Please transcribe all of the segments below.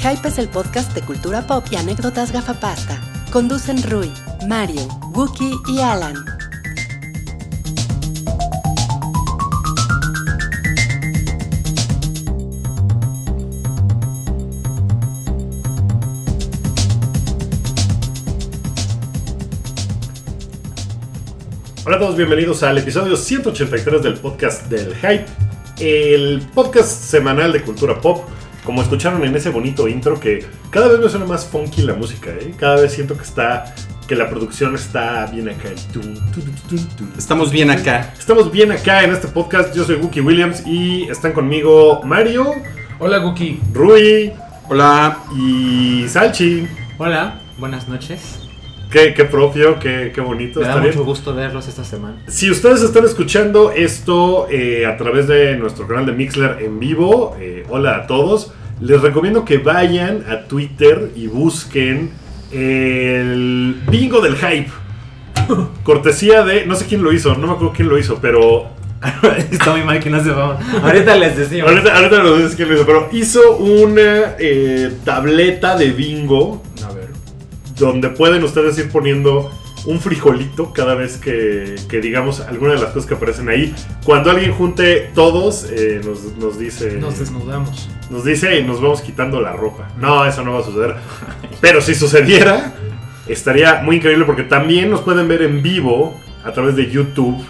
Hype es el podcast de cultura pop y anécdotas gafapasta. Conducen Rui, Mario, Wookie y Alan. Hola a todos, bienvenidos al episodio 183 del podcast del Hype, el podcast semanal de cultura pop. Como escucharon en ese bonito intro que cada vez me suena más funky la música, ¿eh? cada vez siento que está que la producción está bien acá. Tum, tum, tum, tum. Estamos bien acá. Estamos bien acá en este podcast. Yo soy Wookie Williams y están conmigo Mario, Hola Guki. Rui Hola. y Salchi. Hola, buenas noches. Qué, qué propio, qué, qué bonito. Me da bien. mucho gusto verlos esta semana. Si ustedes están escuchando esto eh, a través de nuestro canal de Mixler en vivo, eh, hola a todos. Les recomiendo que vayan a Twitter y busquen el bingo del hype. Cortesía de, no sé quién lo hizo, no me acuerdo quién lo hizo, pero Está muy mal que no se vamos. Ahorita les decimos. ahorita, ahorita nos dices quién lo hizo, pero hizo una eh, tableta de bingo A ver. donde pueden ustedes ir poniendo un frijolito cada vez que, que digamos alguna de las cosas que aparecen ahí. Cuando alguien junte todos, eh, nos, nos dice. Nos desnudamos. Nos dice y nos vamos quitando la ropa. No, eso no va a suceder. Pero si sucediera, estaría muy increíble porque también nos pueden ver en vivo a través de YouTube,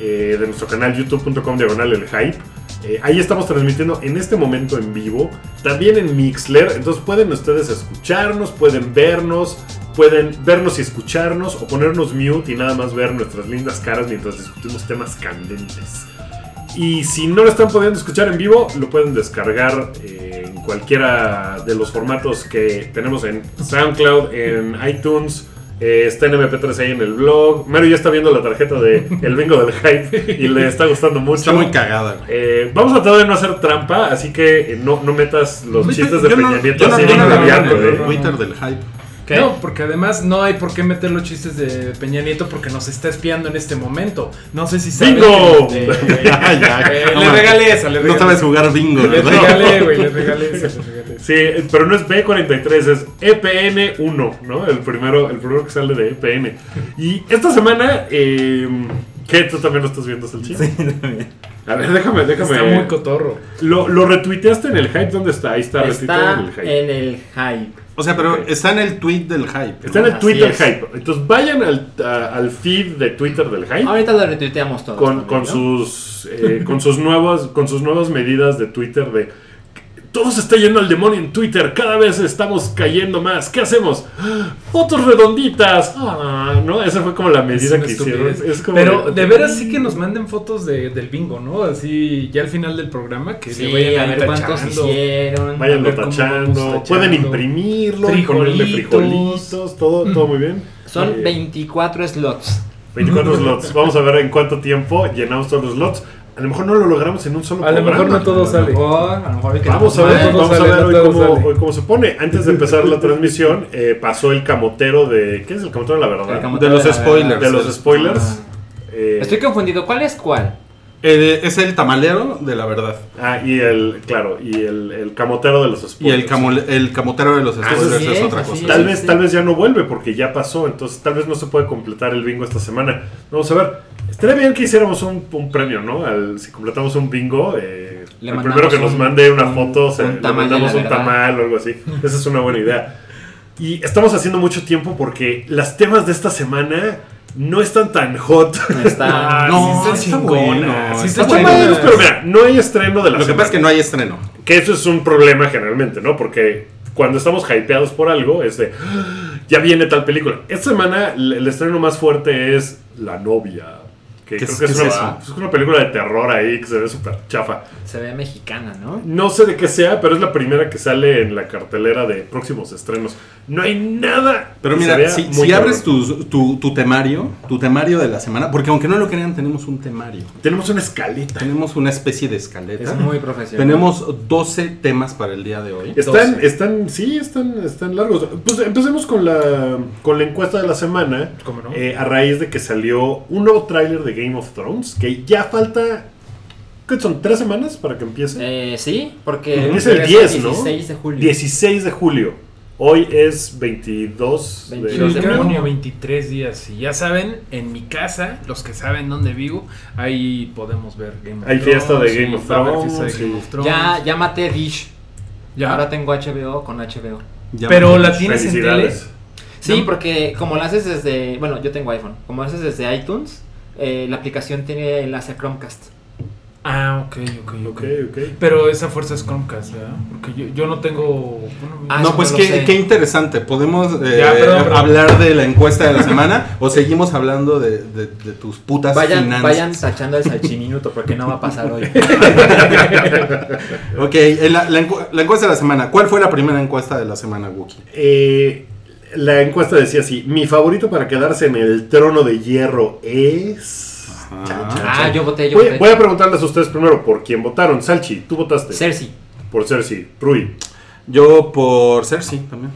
eh, de nuestro canal youtube.com diagonal el hype. Eh, ahí estamos transmitiendo en este momento en vivo, también en Mixler, entonces pueden ustedes escucharnos, pueden vernos, pueden vernos y escucharnos o ponernos mute y nada más ver nuestras lindas caras mientras discutimos temas candentes. Y si no lo están pudiendo escuchar en vivo, lo pueden descargar eh, en cualquiera de los formatos que tenemos en SoundCloud, en iTunes. eh, está en MP3 ahí en el blog. Mario ya está viendo la tarjeta de El Bingo del Hype y le está gustando mucho. Está muy cagada. Eh, vamos a tratar de no hacer trampa, así que eh, no, no metas los chistes de Peña Nieto así en el. Twitter del hype. ¿Qué? No, porque además no hay por qué meter los chistes de Peña Nieto porque nos está espiando en este momento. No sé si saben ¡Bingo! que- Ya, ya. Eh, No le regalé esa, le No regalé. sabes jugar bingo, Le regalé, güey, le regalé esa, le regalé esa. Sí, eh, pero no es B43, es E EPN1, ¿no? El primero, el primero que sale de EPN. Y esta semana, eh, ¿qué? ¿Tú también lo estás viendo, Salchi? Sí, también. A ver, déjame, déjame. Está muy cotorro. lo, lo retuiteaste en el hype, ¿dónde está? Ahí está, retuiteado en Está el hype. en el hype. O sea, pero está en el tweet del hype. Está en el Así Twitter es. hype. Entonces vayan al, a- al feed de Twitter del hype. Ahorita lo retuiteamos todos. con, también, con ¿no? sus eh, con sus nuevas con sus nuevas medidas de Twitter de todo se está yendo al demonio en Twitter, cada vez estamos cayendo más. ¿Qué hacemos? Fotos redonditas. Ah, no, esa fue como la medida que hicieron. estupidez. Es como Pero de veras sí que nos manden fotos de- del bingo, ¿no? Así ya al final del programa que Sí, le vayan a ver cuántos hicieron. Cómo tachando, pueden imprimirlo, ponerle Frijolitos. frijolitos, todo, todo muy bien. Son Eh, 24 slots. 24 slots. Vamos a ver en cuánto tiempo llenamos todos los slots. A lo mejor no lo logramos en un solo A lo programa. mejor no todo sale. O, a lo mejor hoy Vamos a ver, vamos a ver no hoy cómo, hoy cómo se pone. Antes de empezar la transmisión, eh, pasó el camotero de. ¿Qué es el camotero de la verdad? El camotero De los spoilers. de los spoilers. Eh, Estoy confundido. ¿Cuál es cuál? Eh, es el tamalero de la verdad. ah, y el. Claro, y el, el camotero de los spoilers. Y el, camole- el camotero de los spoilers así es, es, otra cosa. Tal vez, sí. tal vez ya no vuelve porque ya pasó, entonces tal vez no se puede completar el bingo esta semana. Vamos a ver. Estaría bien que hiciéramos un, un premio, ¿no? Al, si completamos un bingo, eh, Le el primero que nos mande una un- foto, se, un le mandamos un tamal o algo así. Esa es una buena idea. Y estamos haciendo mucho tiempo porque las temas de esta semana no están tan hot. No, sí está sí está chingona, bueno. sí está está Están bueno. buenos, pero mira, no hay estreno de la Lo que pasa es que no hay estreno. Que eso es un problema generalmente, ¿no? Porque cuando estamos hypeados por algo, es de. "Ah, Ya viene tal película. Esta semana el estreno más fuerte es La novia. Que ¿Qué creo es- que es, qué es una, eso? es una película de terror ahí que se ve súper chafa. Se ve mexicana, ¿no? No sé de qué sea, pero es la primera que sale en la cartelera de próximos estrenos. No hay nada. Pero que se mira, vea si, muy si abres tu, tu, tu temario, tu temario de la semana, porque aunque no lo crean, tenemos un temario. Tenemos una escaleta. Tenemos una especie de escaleta. Es muy profesional. Tenemos 12 temas para el día de hoy. Están, 12. están, sí, están, están largos. Pues empecemos con la, con la encuesta de la semana. ¿Cómo no? Eh, a raíz de que salió un nuevo tráiler de Game of Thrones, que ya falta ¿qué son? ¿Tres semanas para que empiece? Eh, sí, porque Empieza el regresa 10, ¿no? 16 de julio. 16 de julio. Hoy es 22 de 22 de junio, junio. 23 días. Y ya saben, en mi casa, los que saben dónde vivo, ahí podemos ver Game of Hay Thrones. fiesta de Game of Thrones, fiesta de sí. Game of Thrones. Ya, ya maté Dish. Ya. Ahora tengo HBO con HBO. Ya Pero la tienes en tele. Sí, porque como lo haces desde. Bueno, yo tengo iPhone. Como lo haces desde iTunes, eh, la aplicación tiene enlace a Chromecast. Ah, ok, ok, ok. Ok, ok. Pero esa fuerza es Chromecast, ¿verdad? Porque yo, yo no tengo. bueno, Ah, no, pues qué, qué interesante. ¿Podemos eh, Ya, perdón, perdón. hablar de la encuesta de la semana o seguimos hablando de, de- de tus putas Vayan, finanzas? vayan tachando el salchiminuto porque no va a pasar hoy. Ok, la, la encu- la encuesta de la semana. ¿Cuál fue la primera encuesta de la semana, Wookie? Eh, la encuesta decía así: Mi favorito para quedarse en el trono de hierro es. Ajá. Chan, chan, ah, yo voté, yo Voy, voté. voy a preguntarles a ustedes primero por quién votaron. Salchi, tú votaste. Cersei. Por Cersei. Rui. Yo por Cersei también.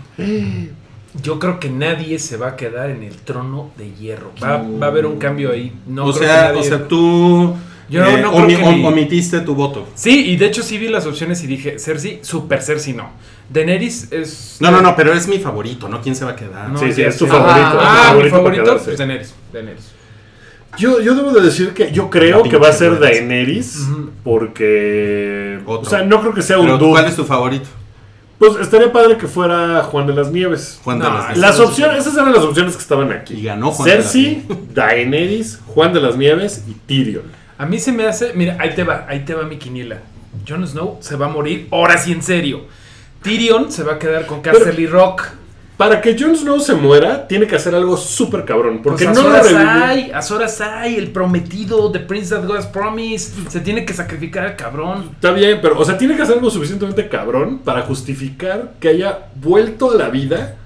Yo creo que nadie se va a quedar en el trono de hierro. Va, va a haber un cambio ahí. No o, creo sea, que nadie- o sea, tú Yo eh, no creo omi- que om- ni- omitiste tu voto. Sí, y de hecho sí vi las opciones y dije, Cersei, super Cersei no. Daenerys es... No, no, no, pero es mi favorito, ¿no? ¿Quién se va a quedar? No, sí, sí, es tu sé. favorito. Ah, es tu Ah, mi para favorito, quedarse. pues Daenerys. Daenerys. Yo, yo debo de decir que yo creo que va a ser Daenerys. Porque... Otro. O sea, no creo que sea un Pero, dude. ¿Cuál es tu favorito? Pues estaría padre que fuera Juan de las Nieves. Juan de No, las no opciones, esas eran las opciones que estaban aquí. Y ganó Juan de las Cersei, Daenerys, Juan de las Nieves y Tyrion. A mí se me hace... Mira, ahí te va, ahí te va mi quiniela. Jon Snow se va a morir, ahora sí en serio. Tyrion se va a quedar con Castle Rock. Para que Jon Snow se muera, tiene que hacer algo súper cabrón. Porque Pues no lo revivió. Ahai, Azor Ahai, el prometido, The Prince That God Has Promised. Se tiene que sacrificar al cabrón. Está bien, pero, o sea, tiene que hacer algo suficientemente cabrón para justificar que haya vuelto a la vida.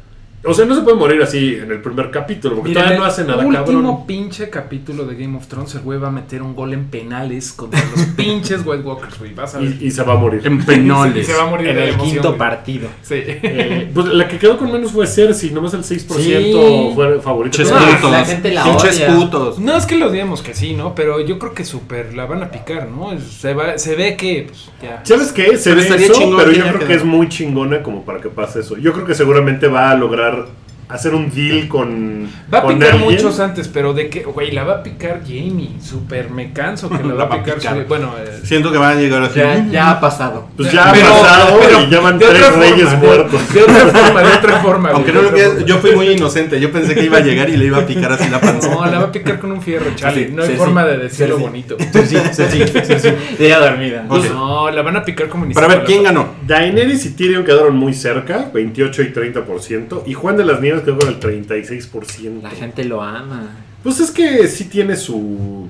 O sea, no se puede morir así en el primer capítulo, porque Mira, todavía en no el hace nada último cabrón. pinche capítulo de Game of Thrones, el güey va a meter un gol en penales contra los pinches White Walkers, güey. Vas a ver. Y, y se va a morir. En Y penoles. se va a morir En el emoción, quinto güey. partido. Sí. Eh, pues la que quedó con menos fue Cersei, nomás el 6% Sí. fue favorito. Pinches No, putos. la gente la Pinches odia. putos. No es que lo digamos que sí, ¿no? Pero yo creo que súper la van a picar, ¿no? Se, va, se ve que, pues, ya. ¿Sabes qué? Se Pero ve estaría eso, chingón pero yo creo que es muy chingona como para que pase eso. Yo creo que seguramente va a lograr buscar hacer un deal con. Va a con picar alguien. muchos antes, pero de que, güey, la va a picar Jamie. Súper me canso que la va a picar. picar. su- bueno, eh, Siento que van a llegar así. Ya, ya ha pasado. Pues ya Pero- ha pasado pero y ya van de tres reyes de- muertos. De, otra forma, de otra forma. Aunque güey, no lo que yo fui muy inocente. Yo pensé que iba a llegar y le iba a picar así la panza. No, la va a picar con un fierro, chale. Sí, no hay sí, forma sí. de decirlo Sí, sí. bonito. Sí, sí, sí, sí. Ya dormida. No, la van a picar como ni Para ver, ¿quién ganó? Daenerys y Tyrion quedaron muy cerca, 28 y 30%. Y Juan de las Nieves quedó con el 36%. La gente lo ama. Pues es que sí tiene su.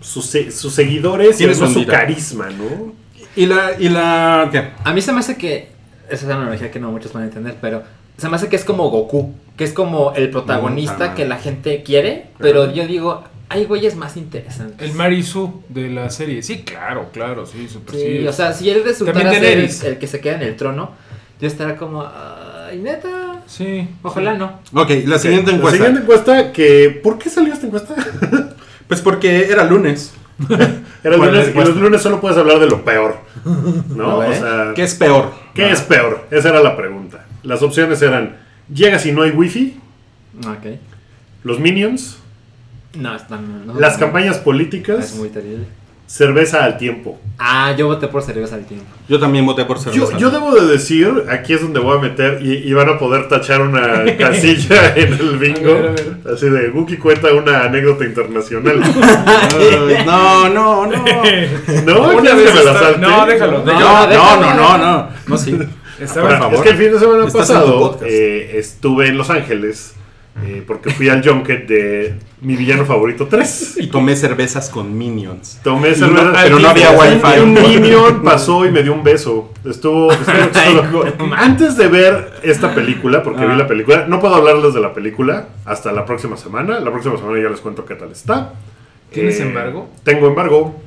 su se- sus seguidores Tiene y su carisma, ¿no? ¿Y la, y la qué? A mí se me hace que. Esa es una analogía que no muchos van a entender, pero. Se me hace que es como Goku. Que es como el protagonista Mm, que la gente quiere. Pero yo digo, hay güeyes más interesantes. El Marisu de la serie. Sí, claro, claro, sí, súper Sí, sí. o sea, si él resultara ser el, el que se queda en el trono, yo estaría como. Ay, neta. Sí. Ojalá no. Ok, la siguiente La encuesta. siguiente encuesta que. ¿Por qué salió esta encuesta? Pues porque era lunes. Era el ¿Cuál lunes, es y la los lunes solo puedes hablar de lo peor. Sea, ¿Qué es peor? ¿qué es peor? Esa era la pregunta. Las opciones eran: llega si no hay wifi, Ok. los minions, No, está- no, no, las no. campañas políticas, Es muy terrible. Cerveza al tiempo. Ah, yo voté por cerveza al tiempo. Yo también voté por Yo, cerveza. yo debo de decir, aquí es donde voy a meter y, y van a poder tachar una casilla en el bingo. A ver, a ver. Así de, Guki cuenta una anécdota internacional. Ay, no, no, no. ¿No? Una ¿Quieres vez que me la está- salte? no, déjalo, No, déjalo. no, déjalo. no, no, no. No, sí. Estaba Por favor. Es que el fin de semana pasado eh, estuve en Los Ángeles eh, porque fui al junket de mi villano favorito 3. Y tomé cervezas con minions. Tomé Y no- pero no había wifi. Y un minion pasó y me dio un beso. Estuvo. Antes de ver esta película, porque vi Ah. la película, no puedo hablarles de la película hasta la próxima semana. La próxima semana ya les cuento qué tal está. ¿Tienes Eh, embargo? Tengo embargo.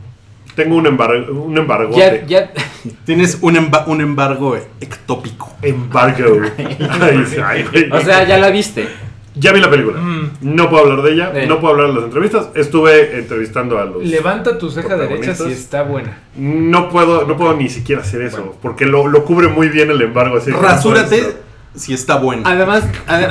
Tengo un embargo. Un embargo. Ya, ya. Tienes un, emba- un embargo ectópico. Embargo. Ay, ay, güey. O sea, ya la viste. Ya vi la película. Mm. No puedo hablar de ella, Eh. no puedo hablar de las entrevistas. Estuve entrevistando a los. Levanta tu ceja derecha si está buena. No puedo, no puedo ni siquiera hacer eso, Bueno. porque lo, lo cubre muy bien el embargo. Así no Rasúrate si está bueno. Además, ade-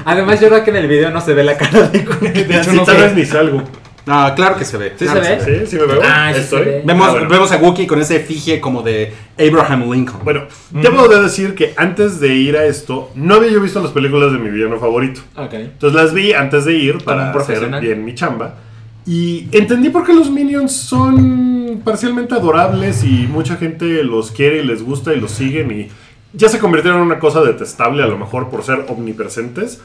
además yo creo que en el video no se ve la cara de. De hecho, no tal vez ni salgo. Ah, claro que se ve. ¿Sí claro se ve? ¿Sí? ¿Sí me veo? Ah, sí ¿Estoy? ve. Vemos, Ah, bueno. vemos a Wookiee con ese efigie como de Abraham Lincoln. Bueno, debo de decir que antes de ir a esto, no había yo visto las películas de mi villano favorito. Ok. Entonces las vi antes de ir para hacer bien mi chamba. Y entendí por qué los Minions son parcialmente adorables y mucha gente los quiere y les gusta y los siguen y ya se convirtieron en una cosa detestable a lo mejor por ser omnipresentes.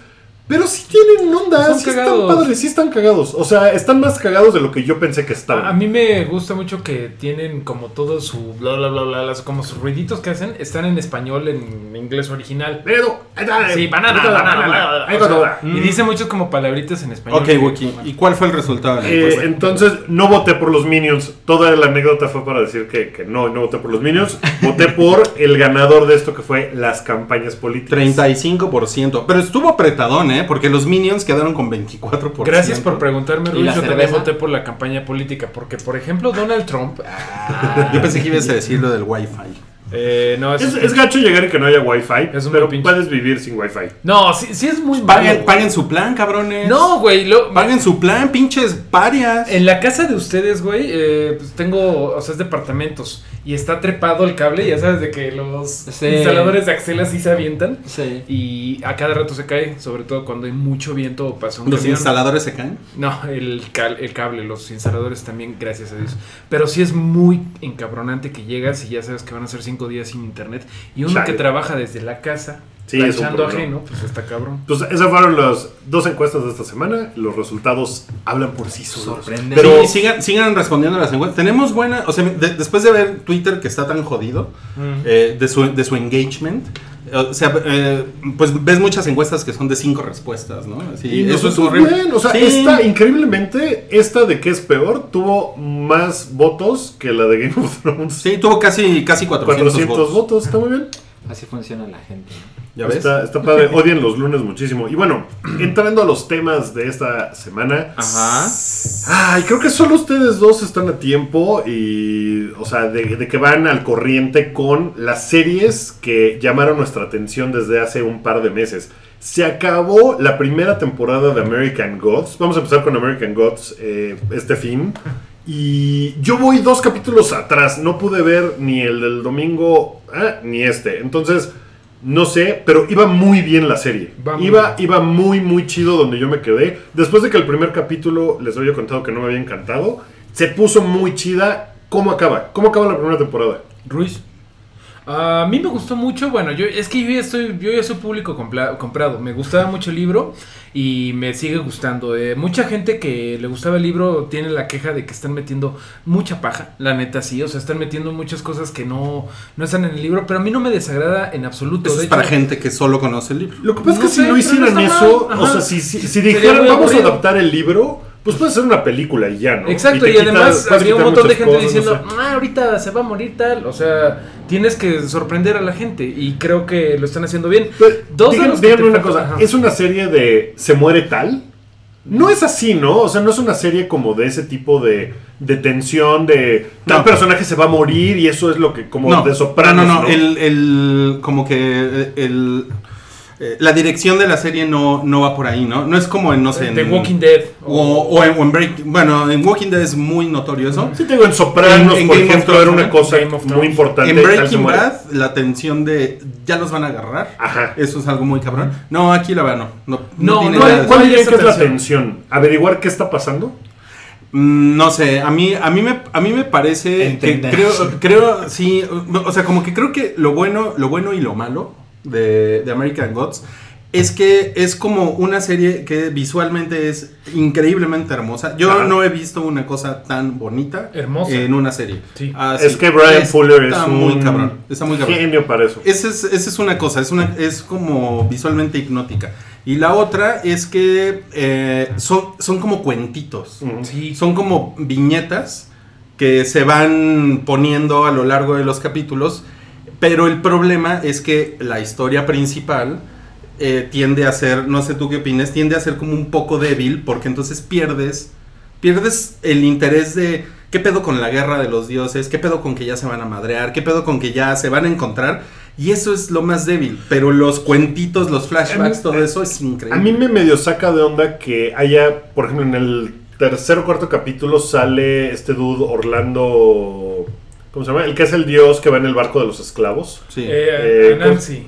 Pero sí tienen onda, sí cagados. están padres, sí están cagados. O sea, están más cagados de lo que yo pensé que estaban. A, mí me gusta mucho que tienen como todo su bla bla bla bla, las- como sus ruiditos que hacen están en español en inglés original. Pero, Sí, banana, banana, banana, banana, ahí o sea, está. Y dice muchos como palabritas en español. ok, Wookiee. ¿Y cuál fue el resultado Eh, entonces, no voté por los Minions. Toda la anécdota fue para decir que, que no, no voté por los Minions. Voté por el ganador de esto que fue las campañas políticas. 35%. Pero estuvo apretadón, ¿eh? Porque los Minions quedaron con 24%. Gracias por preguntarme, ¿Y Ruiz. Yo también voté por la campaña política. Porque, por ejemplo, Donald Trump. ah, Yo pensé que ibas a decir lo del Wi-Fi. Eh, no, Es, es- es gacho llegar y que no haya wifi, Es un pero pinche. puedes vivir sin wifi. No, sí, sí es muy Paguen, malo. paguen su plan, cabrones. No, güey. lo- Paguen su plan, pinches parias. En la casa de ustedes, güey, eh, pues tengo, o sea, es departamentos y está trepado el cable, ya sabes de que los Sí. instaladores de Axel así se avientan Sí. y a cada rato se cae, sobre todo cuando hay mucho viento o pasa un Los camión. instaladores se caen. No, el, cal- el cable, los instaladores también, gracias a Dios. Pero sí es muy encabronante que llegas y ya sabes que van a ser cinco días sin internet y uno Chale. que trabaja desde la casa, Sí, problema. ajeno, pues está cabrón. Pues esas fueron las dos encuestas de esta semana. Los resultados hablan por sí solos. Sorprende. Pero sí, sigan, sigan respondiendo a las encuestas. Tenemos buena, o sea, de- después de ver Twitter que está tan jodido, eh, de, su, de su engagement, o sea, eh, pues ves muchas encuestas que son de cinco respuestas, ¿no? Así, Y eso es horrible. bien, o sea, Sí. esta, increíblemente, esta de que es peor, tuvo más votos que la de Game of Thrones. Sí, tuvo casi, casi 400, 400 votos. votos, está muy bien. Así funciona la gente. ¿no? ¿Ya ves? Está, está padre, odian los lunes muchísimo. Y bueno, entrando a los temas de esta semana. Ajá. Ay, creo que solo ustedes dos están a tiempo y, o sea, de, de que van al corriente con las series que llamaron nuestra atención desde hace un par de meses. Se acabó la primera temporada de American Gods. Vamos a empezar con American Gods eh, este fin. Y yo voy dos capítulos atrás. No pude ver ni el del domingo ah, ni este. Entonces, no sé, pero iba muy bien la serie. Iba, iba muy, muy chido donde yo me quedé. Después de que el primer capítulo les había contado que no me había encantado, se puso muy chida. ¿Cómo acaba? ¿Cómo acaba la primera temporada? Ruiz. A mí me gustó mucho, bueno, yo es que yo ya estoy, yo ya soy público compla- comprado. Me gustaba mucho el libro y me sigue gustando. Eh, mucha gente que le gustaba el libro tiene la queja de que están metiendo mucha paja, la neta sí, o sea, están metiendo muchas cosas que no, no están en el libro, pero a mí no me desagrada en absoluto. Eso De es para gente que solo conoce el libro. Lo que pasa No es que sé, si no hicieran no eso, o sea, si, si, si dijeran vamos a aburrido". adaptar el libro, pues puede ser una película y ya, ¿no? Exacto, y, quita- además habría un montón de gente cosas, no diciendo, sé. ah, ahorita se va a morir tal. O sea, tienes que sorprender a la gente y creo que lo están haciendo bien. Pero, Dos de los que díganme te una cosa, ajá. ¿es una serie de se muere tal? No es así, ¿no? O sea, no es una serie como de ese tipo de, de tensión, de tal No. personaje se va a morir y eso es lo que, como no, de sopranos, no, no, ¿no? El, el- como que el, eh, la dirección de la serie no, no va por ahí, ¿no? No es como en, no sé, en, The Walking Dead. o, o en, o en Break- bueno, en Walking Dead es muy notorio eso. Sí, te digo, en Sopranos, En- en por Game ejemplo, Thrones, era una cosa muy importante. En Breaking. Bad, la tensión de ya los van a agarrar. Ajá. Eso es algo muy cabrón. No, aquí la verdad no. No, No, tiene no, nada ¿Cuál, dirían que es la tensión. ¿Averiguar qué está pasando? Mm, No sé, a mí, a mí me, a mí me parece que Entender. creo, creo, sí, o sea, como que creo que lo bueno, lo bueno y lo malo de, de American Gods es que es como una serie que visualmente es increíblemente hermosa. Yo no he visto una cosa tan bonita Hermosa. en una serie. Sí. Ah, es que Brian Fuller es está un muy cabrón, está muy cabrón. genio para eso. Esa es, esa es una cosa, es, una, es como visualmente hipnótica. Y la otra es que eh, son, son como cuentitos. Sí. Son como viñetas que se van poniendo a lo largo de los capítulos. Pero el problema es que la historia principal eh, tiende a ser, no sé tú qué opinas, tiende a ser como un poco débil porque entonces pierdes, pierdes el interés de qué pedo con la guerra de los dioses, qué pedo con que ya se van a madrear, qué pedo con que ya se van a encontrar y eso es lo más débil, pero los cuentitos, los flashbacks, todo eso es increíble. A mí me medio saca de onda que haya, por ejemplo, en el tercer o cuarto capítulo sale este dude Orlando. ¿Cómo se llama? El que es el dios que va en el barco de los esclavos. Sí. Eh, Eh, Nancy.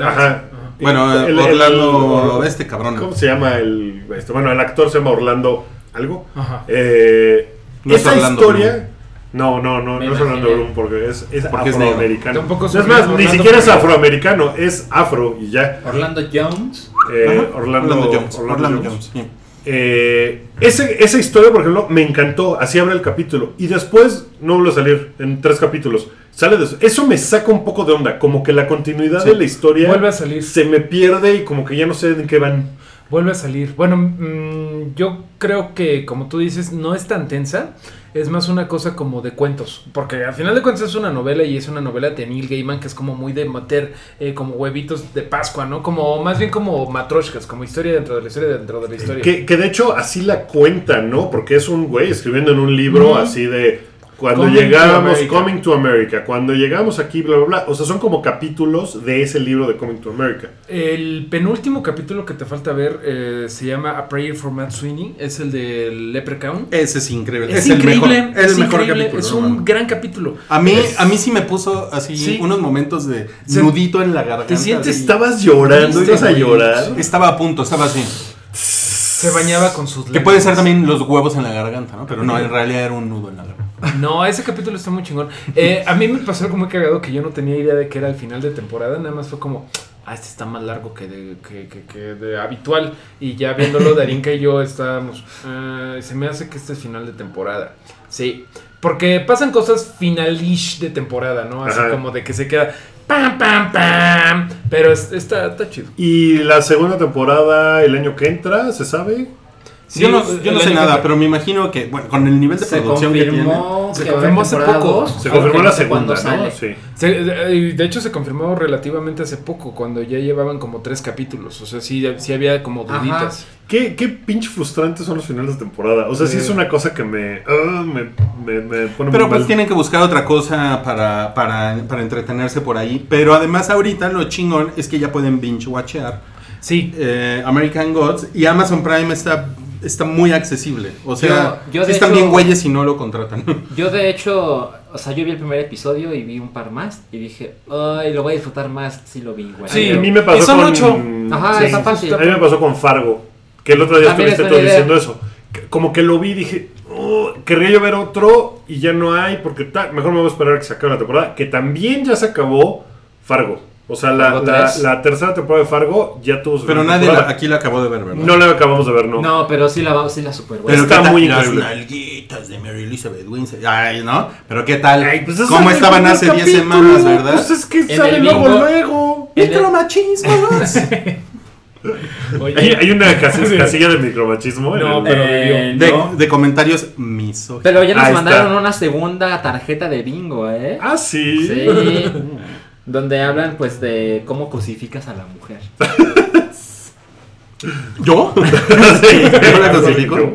Ajá. bueno, El- el- Orlando, el- este cabrón. ¿Cómo se llama el. Este, bueno, el actor se llama Orlando. ¿Algo? Ajá. Eh, No es esa Orlando historia. No, no, no, Me no es Orlando. Bloom porque es, es Porque es afroamericano. Tampoco es es más, Orlando ni siquiera es afroamericano, es afro y ya. Orlando Jones. Eh, Orlando, Jones. Orlando Orlando Jones. Jones, sí. Eh, ese, esa historia, por ejemplo, me encantó. Así abre el capítulo. Y después no vuelve a salir en tres capítulos. Sale de eso. Eso me saca un poco de onda. Como que la continuidad Sí. de la historia Vuelve a salir. se me pierde y como que ya no sé en qué van. Vuelve a salir. Bueno, mm, yo creo que, como tú dices, no es tan tensa. Es más una cosa como de cuentos. Porque al final de cuentas es una novela y es una novela de Neil Gaiman que es como muy de meter eh, como huevitos de Pascua, ¿no? Como más bien como matroshkas, como historia dentro de la historia dentro de la historia. Que, que de hecho así la cuentan, ¿no? Porque es un güey escribiendo en un libro así de cuando Coming to llegamos, America. Coming to America, cuando llegamos aquí, bla, bla, bla. O sea, son como capítulos de ese libro de Coming to America. El penúltimo capítulo que te falta ver eh, se llama A Prayer for Matt Sweeney. Es el del Leprechaun. Ese es increíble. Es, el increíble. mejor, es el mejor increíble, capítulo. Es un gran capítulo. A mí, Es- a mí sí me puso así Sí. unos momentos de Se- nudito en la garganta. te sientes- así. Estabas llorando, Triste, ibas a llorar. Estaba a punto, estaba así. Se bañaba con sus Que puede ser también los huevos en la garganta, ¿no? Pero no, en realidad era un nudo en la garganta. No, ese capítulo está muy chingón. Eh, a mí me pasó algo muy cagado que yo no tenía idea de que era el final de temporada. Nada más fue como, ah, este está más largo que de, que, que- que de habitual. Y ya viéndolo, Darinka y yo estábamos, "Ah, se me hace que este es final de temporada. Sí, porque pasan cosas finalish de temporada, ¿no? Así Ajá. como de que se queda pam, pam, pam. Pero es- está, está chido. Y la segunda temporada, el año que entra, ¿se sabe? Sí, yo no, yo no sé nada, que- pero me imagino que, bueno, con el nivel de Se producción que tiene. Se confirmó hace poco. dos, Se confirmó la no segunda, ¿no? Sí. Se- de hecho, se confirmó relativamente hace poco, cuando ya llevaban como tres capítulos. O sea, sí, sí había como duditas. ¿Qué, qué pinche frustrantes son los finales de temporada. O sea, sí Sí. es una cosa que me, ah, me, me, me pone Pero muy pues mal. tienen que buscar otra cosa para, para, para entretenerse por ahí. Pero además ahorita lo chingón es que ya pueden binge watchear Sí, eh, American Gods y Amazon Prime está, está muy accesible. O sea, Yo- yo sí están hecho- bien güeyes si no lo contratan. Yo de hecho, o sea, yo vi el primer episodio y vi un par más y dije, ay, lo voy a disfrutar más si lo vi, güey. Sí, a mí me pasó son con... ocho. Ajá, sí, está fácil. A mí me pasó con Fargo. Que el otro día También estuviste idea. diciendo eso. Como que lo vi y dije, oh, querría yo ver otro y ya no hay porque tal. Mejor me voy a esperar a que se acabe la temporada. Que también ya se acabó Fargo. O sea, la, la, la tercera temporada de Fargo ya tuvo su Pero nadie la- aquí la acabó de ver, ¿verdad? No la acabamos de ver, no. No, pero sí la, sí la super. Pero Está ¿qué tal muy las increíble. nalguitas de Mary Elizabeth Winstead. Ay, ¿no? Pero ¿qué tal? Ay, pues ¿Cómo estaban hace 10 capítulo. semanas, verdad? Pues es que En sale luego, luego. Micromachismos. oye, Hay, hay una casilla de micromachismo. No, el- pero Eh, de, no. de comentarios misóginos. Pero ya nos Ahí mandaron está. una segunda tarjeta de bingo, ¿eh? Ah, sí. Sí. donde hablan pues de cómo crucificas a la mujer. ¿Yo? Sí, ¿Yo la.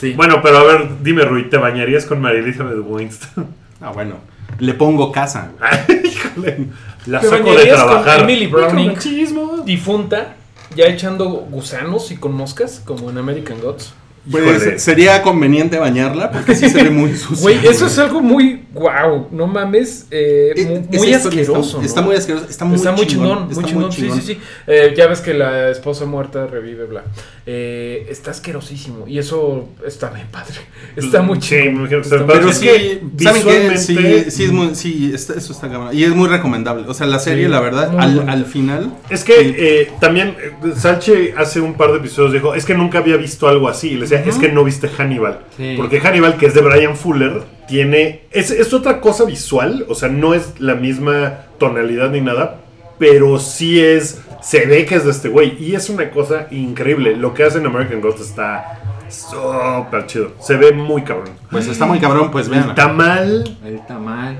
Sí. Bueno, pero a ver, dime, Rui, ¿te bañarías con María Elizabeth Winston? Ah, bueno. Le pongo casa. Híjole, la ¿Te saco de bañarías con trabajar. Emily Browning? Micromachismo. difunta, ya echando gusanos y con moscas, como en American Gods. Pues Híjole. sería conveniente bañarla porque sí se ve muy sucio. Güey, eso es algo muy wow, no mames, eh, Eh, es muy esto, asqueroso. Está, ¿no? está muy asqueroso. Está muy, Está muy chingón, está muy chingón, sí, sí, sí. Eh, ya ves que la esposa muerta revive, bla. Eh, está asquerosísimo y eso está bien padre. Está muy Sí, me chingón. imagino que Está muy Pero Es sí, que ¿saben qué? visualmente- Sí, sí, es muy, sí está- eso está cabrón. Y es muy recomendable. O sea, la serie, Sí, la verdad, al, final. Es que eh, también eh, Salche hace un par de episodios dijo, es que nunca había visto algo así. Le decía, es que no viste Hannibal. Sí. Porque Hannibal, que es de Brian Fuller, tiene... Es, es otra cosa visual, o sea, no es la misma tonalidad ni nada, pero sí es... Se ve que es de este güey. Y es una cosa increíble. Lo que hace en American Ghost está súper chido. Se ve muy cabrón. Pues está muy cabrón, pues vean. El tamal... El tamal.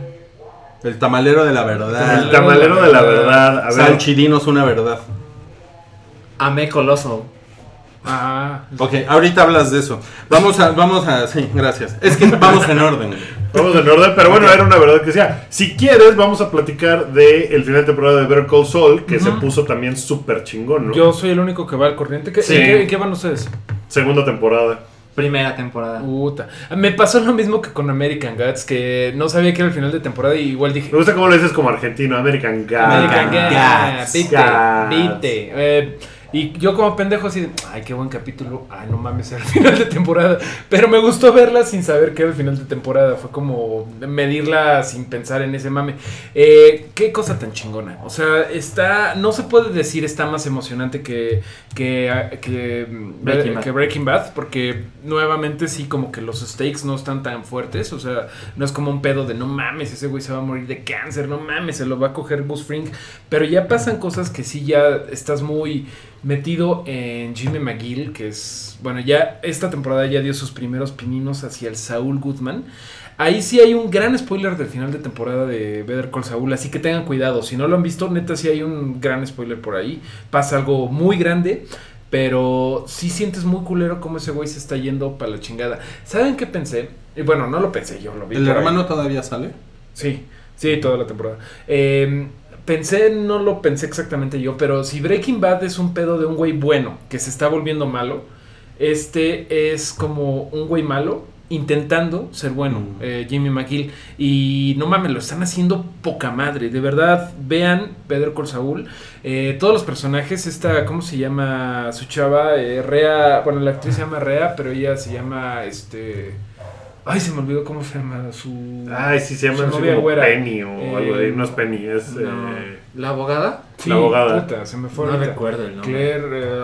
El tamalero de la verdad. El tamalero de la verdad. A ver, Salchidinos una verdad. Amé Coloso. Ah, Ok, ahorita hablas de eso. Vamos a, vamos a, sí, gracias. Es que vamos en orden. Vamos en orden, pero bueno, era una verdad que sea. Si quieres, vamos a platicar del el final de temporada de Better Call Saul, que se puso también súper chingón, ¿no? yo soy el único que va al corriente. ¿Qué, Sí. ¿en qué, en qué van ustedes? Segunda temporada. Primera temporada. Puta. Me pasó lo mismo que con American Gods, que no sabía que era el final de temporada y igual dije. Me gusta cómo lo dices como argentino, American God. American Gods, Gods. Gods. viste. Eh, y yo como pendejo así de, ay, qué buen capítulo. Ay, no mames, era el final de temporada. Pero me gustó verla sin saber que era el final de temporada. Fue como medirla sin pensar en ese mame. Eh, qué cosa tan chingona. O sea, está, no se puede decir está más emocionante que, que, que, Breaking Bad. que Breaking Bad. Porque nuevamente sí, como que los stakes no están tan fuertes. O sea, no es como un pedo de no mames, ese güey se va a morir de cáncer. No mames, se lo va a coger Gus Fring. Pero ya pasan cosas que sí ya estás muy metido en Jimmy McGill, que es, bueno, ya esta temporada ya dio sus primeros pininos hacia el Saúl Goodman. Ahí sí hay un gran spoiler del final de temporada de Better Call Saul, así que tengan cuidado. Si no lo han visto, neta sí hay un gran spoiler por ahí. Pasa algo muy grande, pero sí sientes muy culero cómo ese güey se está yendo para la chingada. ¿Saben qué pensé? Y bueno, no lo pensé, yo lo vi. ¿El ahí. hermano todavía sale? Sí, sí, toda la temporada. Eh, pensé, no lo pensé exactamente yo, pero si Breaking Bad es un pedo de un güey bueno que se está volviendo malo, este es como un güey malo intentando ser bueno, Mm. eh, Jimmy McGill. Y no mames, lo están haciendo poca madre. De verdad, vean Pedro Col Saúl. Eh, todos los personajes, esta, ¿cómo se llama su chava? Eh, Rea, bueno, la actriz se llama Rea, pero ella se llama, este... Ay, se me olvidó cómo se llama su... Ay, sí, se llama su novia como. Penny o Eh, algo de No es Penny, es. No. eh, ¿La abogada? Sí, La abogada. puta, se me fue No ahorita. recuerdo el nombre. Claire, eh,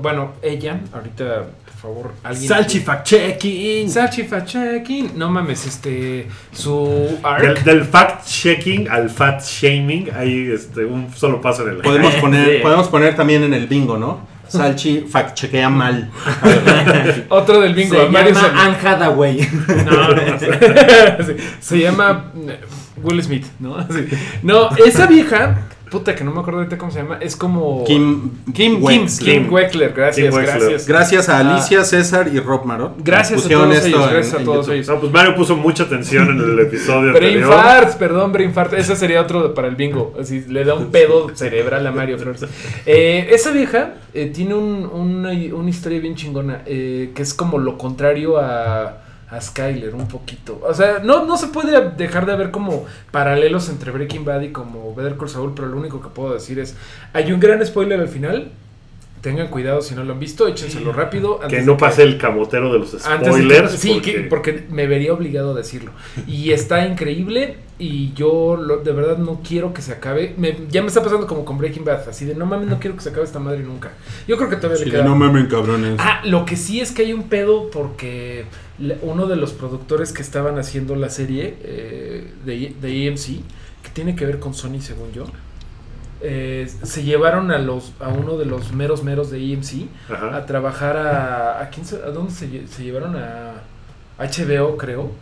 bueno, ella, ahorita, por favor, alguien. Salchi fact checking. Salchi checking. No mames, este. Su arc. Del, del fact checking al fat shaming, hay este, un solo paso en el. Podemos poner, podemos poner también en el bingo, ¿no? Salchi fact chequea mal. Otro del bingo. Se Mario llama Anne Hathaway. No, no, sí. Se llama eh, Will Smith, ¿no? Sí. No, esa vieja, puta que no me acuerdo ahorita cómo se llama, es como. Kim, Kim, Kim, Wexler. Kim Weckler, gracias, Kim Wexler. gracias. Gracias a Ah. Alicia, César y Rob Marot. Gracias a todos ellos, en- gracias a todos ellos. No, pues Mario puso mucha atención en el episodio Brain anterior. farts, perdón, brain fart. Ese sería otro para el bingo. Así le da un pedo cerebral a Mario Flores. Eh, esa vieja eh, tiene un- una, una historia bien chingona. eh, que es como lo contrario a, a Skyler, un poquito. O sea, no, no se puede dejar de ver como paralelos entre Breaking Bad y como Better Call Saul. Pero lo único que puedo decir es: hay un gran spoiler al final. Tengan cuidado si no lo han visto, échenselo rápido. Que no pase el camotero de los que- spoilers. sí, porque- que- porque me vería obligado a decirlo. Y está increíble y yo lo- de verdad no quiero que se acabe. Me- ya me está pasando como con Breaking Bad, así de no mames, no quiero que se acabe esta madre nunca. Yo creo que todavía Sí, le de queda... no mamen, cabrones. Ah, lo que sí es que hay un pedo porque uno de los productores que estaban haciendo la serie eh, de, de AMC, que tiene que ver con Sony según yo, eh, se llevaron a los a uno de los meros meros de Ajá. a trabajar a. ¿A, dónde se llevaron? A HBO, creo.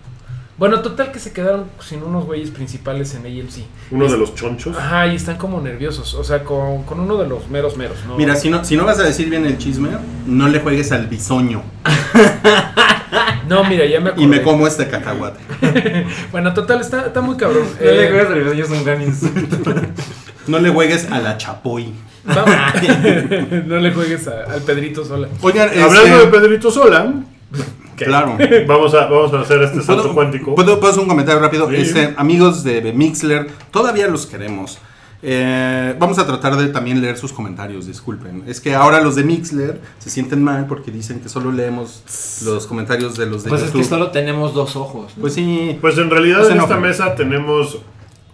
Bueno, total que se quedaron sin unos güeyes principales en AMC. Uno de los chonchos. Ajá, y están como nerviosos. O sea, con, con uno de los meros meros, ¿no? Mira, si no, si no vas a decir bien el chisme, no le juegues al bisoño. No, mira, ya me acordé. Y me como este cacahuate. Bueno, total, está, está muy cabrón. No le Eh, creas, pero es un gran insulto. No le juegues a la chapoy. no le juegues a- al Pedrito sola. Oigan, Hablando este, de Pedrito Sola, Claro. vamos a, vamos a hacer este salto ¿Puedo, cuántico. ¿puedo, puedo hacer un comentario rápido? Sí. Este, amigos de Mixler, todavía los queremos. Eh, vamos a tratar de también leer sus comentarios, disculpen. Es que ahora los de Mixler se sienten mal porque dicen que solo leemos los comentarios de los de Pues es YouTube. que solo tenemos dos ojos. ¿no? Pues sí. Pues en realidad se en esta mesa tenemos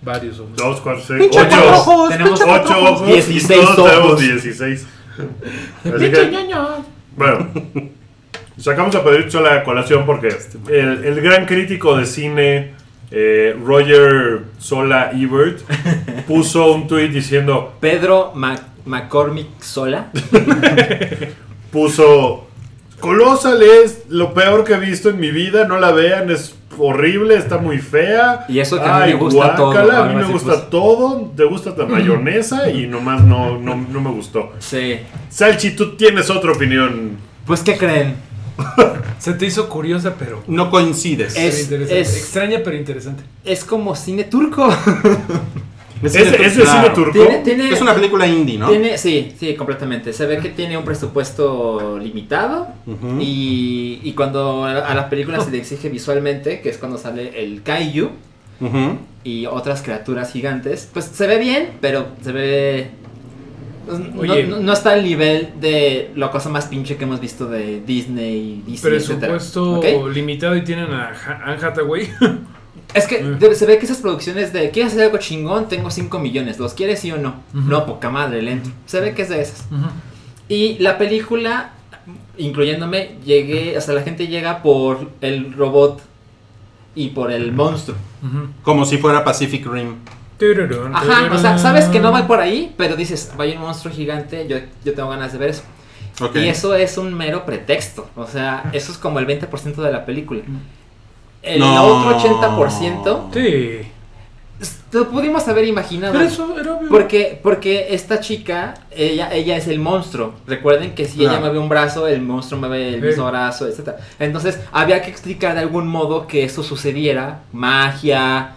Varios. ojos. dos, cuatro, seis, ¡Pinche ocho, cuatro ojos! Tenemos ¡Pinche ocho cuatro ojos. 16 y todos tenemos ojos. 16. Así que, bueno, sacamos a Pedrito Sola a colación porque el, el gran crítico de cine eh, Roger Sola Ebert puso un tweet diciendo Pedro Mac- McCormick Sola. puso Colossal es lo peor que he visto en mi vida, no la vean, es horrible, está muy fea. Y eso que a mí me gusta todo, guácala, A algo mí me gusta pues. todo. Te gusta la mayonesa y nomás no, no, no me gustó. Sí. Salchi, tú tienes otra opinión. Pues, ¿qué creen? Se te hizo curiosa, pero. No coincides. Es- es- Extraña, pero interesante. Es como cine turco. ¿Es, cine es cine turco? Tiene- tiene- Es una película indie, ¿no? Tiene, sí, sí, completamente. Se ve que tiene un presupuesto limitado y, y cuando a la película se le exige visualmente, que es cuando sale el kaiju y otras criaturas gigantes, pues se ve bien, pero se ve... no- no, no está al nivel de la cosa más pinche que hemos visto de Disney, etcétera. Presupuesto ¿Ok? limitado y tienen a Anne Hathaway. Es que Mm. de- se ve que esas producciones de ¿quieres hacer algo chingón? Tengo 5 millones, ¿los quieres sí o no? No, poca madre, le entro. Se ve que es de esas. Y la película, incluyéndome, llegué, o sea, la gente llega por el robot y por el monstruo. Como si fuera Pacific Rim. Ajá, o sea, sabes que no va por ahí, pero dices, vaya un monstruo gigante, yo, yo tengo ganas de ver eso. Y eso es un mero pretexto, o sea, eso es como el 20% de la película. El No. otro 80% Sí. lo pudimos haber imaginado. Pero eso era obvio. Porque, porque esta chica, ella, ella es el monstruo. Recuerden que si ella Claro. mueve un brazo, el monstruo mueve el Sí. mismo brazo, etc. Entonces, había que explicar de algún modo que eso sucediera. Magia,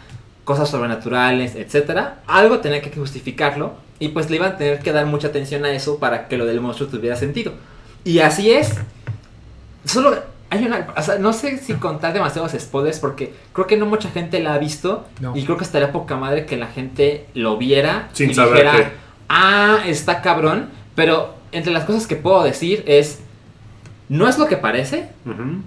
cosas sobrenaturales, etcétera. Algo tenía que justificarlo. Y pues le iban a tener que dar mucha atención a eso para que lo del monstruo tuviera sentido. Y así es. Solo hay una. O sea, no sé si contar demasiados spoilers porque creo que no mucha gente la ha visto. No. Y creo que estaría poca madre que la gente lo viera Sin y saber dijera, qué. ah, está cabrón. Pero entre las cosas que puedo decir es. No es lo que parece. Ujú.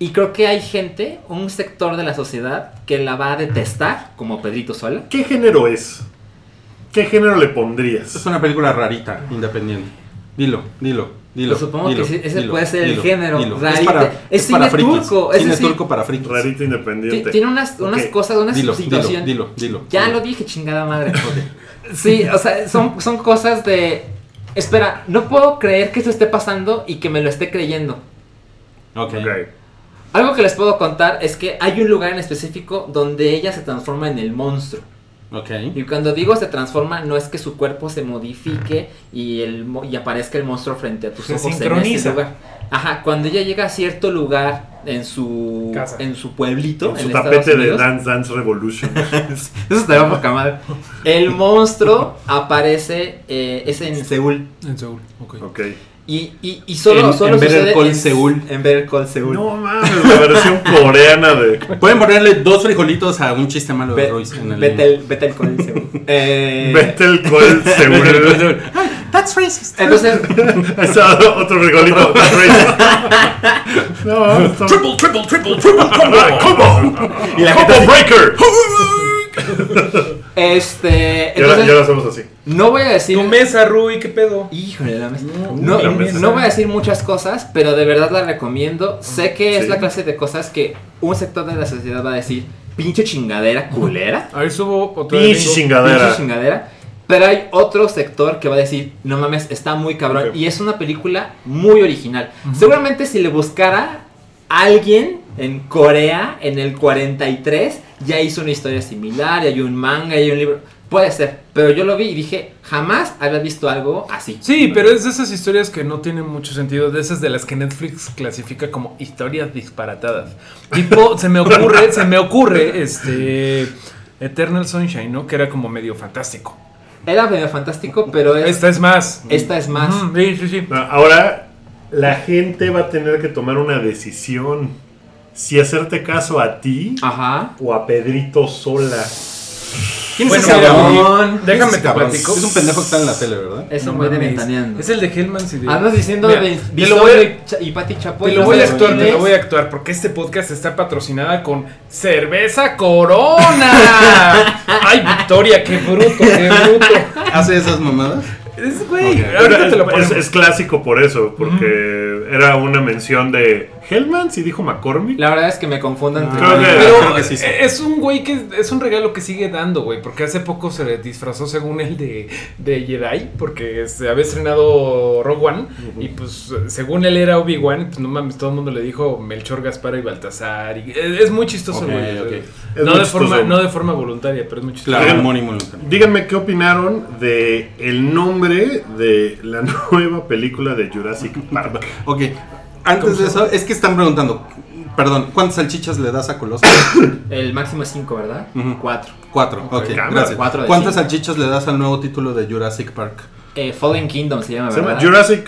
Y creo que hay gente, un sector de la sociedad, que la va a detestar, como Pedrito Sola. ¿Qué género es? ¿Qué género le pondrías? Es una película rarita, independiente. Dilo, dilo, dilo. Pues supongo dilo, que sí, ese dilo, puede ser el género, dilo. Es rarita. para, Es es cine para turco, ese Cine turco para frikis. Rarito Ti- independiente. Tiene unas, unas cosas, unas Dilo, situaciones. dilo, dilo, dilo. Ya dilo. lo dije, chingada madre. Sí, o sea, son, son cosas de. Espera, no puedo creer que esto esté pasando y que me lo esté creyendo. Ok. Ok. Algo que les puedo contar es que hay un lugar en específico donde ella se transforma en el monstruo. Ok. Y cuando digo se transforma, no es que su cuerpo se modifique y, el, mo- y aparezca el monstruo frente a tus Se ojos en ese lugar. Ajá, cuando ella llega a cierto lugar en su Casa. en su pueblito, Con su en tapete Estados de Dance Dance Revolution. Eso estaría poca madre. El monstruo aparece eh, es en Seúl. En Seúl, ok. Ok. Y, y, y solo, En- solo en sucede Call en Seúl. En Better Call Seúl. No mames, la versión coreana de. Pueden ponerle dos frijolitos a un chiste malo de Royce en el. Betel, Betel Call Seúl. Eh, Vete el gol seguro. That's racist. entonces, Esa otro regolito. No, estamos- Triple, triple, triple, triple combo. ¡Combo! Y la ¡Combo gente así- Breaker! este, Y ahora, entonces y ahora hacemos así. no voy a decir Tu mesa, Rui, ¿qué pedo? Híjole, la mesa. No, No, la mesa. no voy a decir muchas cosas, pero de verdad la recomiendo. Sé que es Sí. la clase de cosas que un sector de la sociedad va a decir, pinche chingadera culera. Ahí subo otro Pinche gringo. chingadera. Pinche chingadera. Pero hay otro sector que va a decir, no mames, está muy cabrón. Y es una película muy original. Seguramente si le buscara alguien en Corea en el 43, ya hizo una historia similar, y hay un manga, y hay un libro. Puede ser, pero yo lo vi y dije, jamás había visto algo así. Sí, pero es de esas historias que no tienen mucho sentido, de esas de las que Netflix clasifica como historias disparatadas. Tipo, se me ocurre, se me ocurre, este, Eternal Sunshine, ¿no? Que era como medio fantástico. Era medio fantástico, pero es- Esta es más. esta es más. Sí, sí, sí. No, Ahora, la gente va a tener que tomar una decisión. Si hacerte caso a ti Ajá. o a Pedrito Sola. ¿Quién Bueno, es ese cabrón? cabrón. ¿Quién es Déjame ese te cabrón? platico. Es un pendejo que está en la tele, ¿verdad? Es un güey de ventaneando. Es el de Hellman's y de... Andas diciendo Mira, de te lo Bisoño voy a- y Pati Chapoy. Te lo voy a actuar, te lo voy a actuar, porque este podcast está patrocinada con cerveza Corona. Ay, Victoria, qué bruto, qué bruto. ¿Hace esas mamadas? Es, güey, Ok. ahorita es, te lo es- ponemos. es clásico por eso, porque era una mención de Hellman, si dijo McCormick. La verdad es que me confundo entre. Creo que- Pero creo que sí, sí. es un güey que es un regalo que sigue dando, güey, porque hace poco se le disfrazó según él de, de Jedi, porque se había estrenado Rogue One, y pues según él era Obi-Wan, pues no mames, todo el mundo le dijo Melchor, Gaspar y Baltasar, y es, es muy chistoso, Ok, güey. No, muy de forma, no de forma voluntaria, pero es muy chistoso. Claro, Díganme-. Díganme qué opinaron de el nombre de la nueva película de Jurassic Park. Ok, antes de eso, es que están preguntando, perdón, ¿cuántas salchichas le das a Colossus? El máximo es 5, ¿verdad? Ujú. 4. Cuatro, ok, Cámara. gracias. Cuatro de ¿Cuántas cinco. salchichas le das al nuevo título de Jurassic Park? Eh, Fallen Kingdom se llama, Se llama ¿verdad? Jurassic.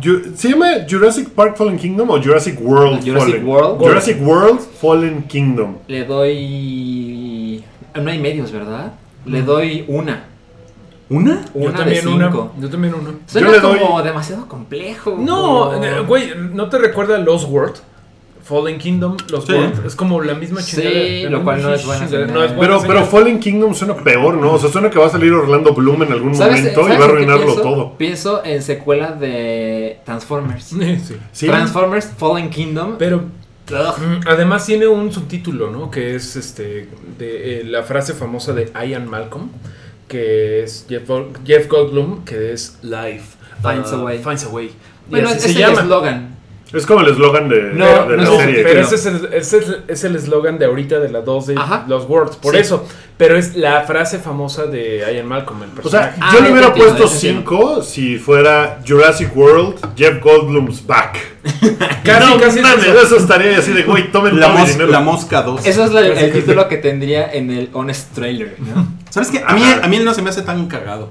Ju- ¿Se llama Jurassic Park Fallen Kingdom o Jurassic World Jurassic Fallen? World. Jurassic World Fallen Kingdom. Le doy. No hay medios, ¿verdad? Le doy una. ¿Una? Yo Una de también una. cinco. Yo también una. Suena Yo doy- como demasiado complejo. No, eh, güey, ¿no te recuerda Lost World? Fallen Kingdom, Lost Sí. World. Es como la misma Sí, chingada. lo cual no es buena no es buena Pero, pero. Fallen Kingdom suena peor, ¿no? O sea, suena que va a salir Orlando Bloom en algún ¿Sabes, momento y ¿sabes va a arruinarlo pienso? todo. Pienso en secuela de Transformers. Sí, sí. Sí. Transformers Fallen Kingdom. Pero Ugh. mm, además tiene un subtítulo, ¿no? Que es este de eh, la frase famosa de Ian Malcolm, que es Jeff, Jeff Goldblum, que es Life Finds uh, a way. Finds a way. Y Bueno, así es se el llama. eslogan. Es como el eslogan de, No, de la no, No, serie. pero creo. ese es el- ese es, es el eslogan de ahorita de la 2 de Ajá. los Worlds, por Sí. eso. Pero es la frase famosa de Ian Malcolm, el O sea, personaje. Ah, yo le hubiera entiendo, puesto ya te entiendo. 5 si fuera Jurassic World, Jeff Goldblum's back. casi, no, casi es mames, eso. eso estaría así de, güey, tomen La, mos- dinero. la Mosca 2. Eso es la- el título que tendría en el Honest Trailer, ¿no? ¿Sabes qué? A mí, a mí él no se me hace tan cagado.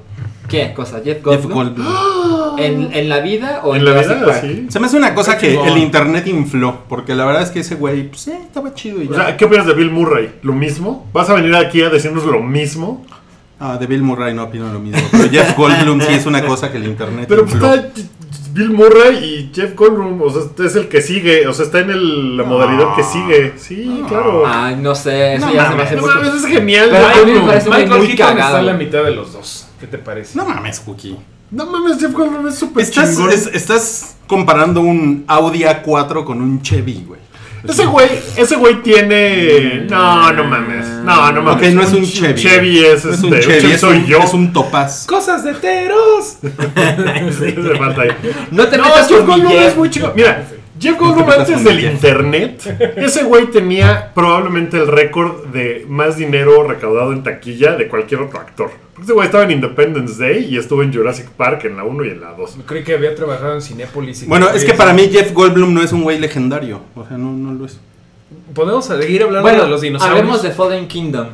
¿Qué cosa? Jeff Jeff Goldblum. Goldblum. ¿En, en la vida o en, En la Jurassic vida, Park? sí. Se me hace una cosa que el internet infló. Porque la verdad es que ese güey, pues, eh, estaba chido y O ya. sea, ¿qué opinas de Bill Murray? ¿Lo mismo? ¿Vas a venir aquí a decirnos lo mismo? Ah, de Bill Murray no opino lo mismo. Pero Jeff Goldblum sí es una cosa que el internet Pero pues infló. está Bill Murray y Jeff Goldblum, o sea, es el que sigue, o sea, está en el- la modalidad que sigue. Sí, claro. Ay, no sé, eso No ya se me hace No mucho. es genial. Pero Goldblum. Michael muy Keaton está cagado. a la mitad de los dos. ¿Qué te parece? No mames, Cookie. No mames, Jeff Goldblum es súper Estás, chingón. es- estás comparando un Audi A4 con un Chevy, güey. Ese güey, ese güey tiene. No, no mames. No, no mames. Ok, no es un Chevy. Chevy es No es este. un Chevy, es soy un, yo. es un Topaz. ¡Cosas de teros! Le falta ahí. No te No, metas Jeff con mi Goldblum es Jeff. muy chico. Mira, Jeff Goldblum antes del internet, ese güey tenía probablemente el récord de más dinero recaudado en taquilla de cualquier otro actor. Porque ese güey estaba en Independence Day y estuvo en Jurassic Park en la 1 y en la 2. Creí que había trabajado en Cinépolis. y Bueno, es que para mí Jeff Goldblum no es un güey legendario. O sea, no, no lo es. Podemos seguir hablando Bueno, de los dinosaurios. hablemos de Fallen Kingdom.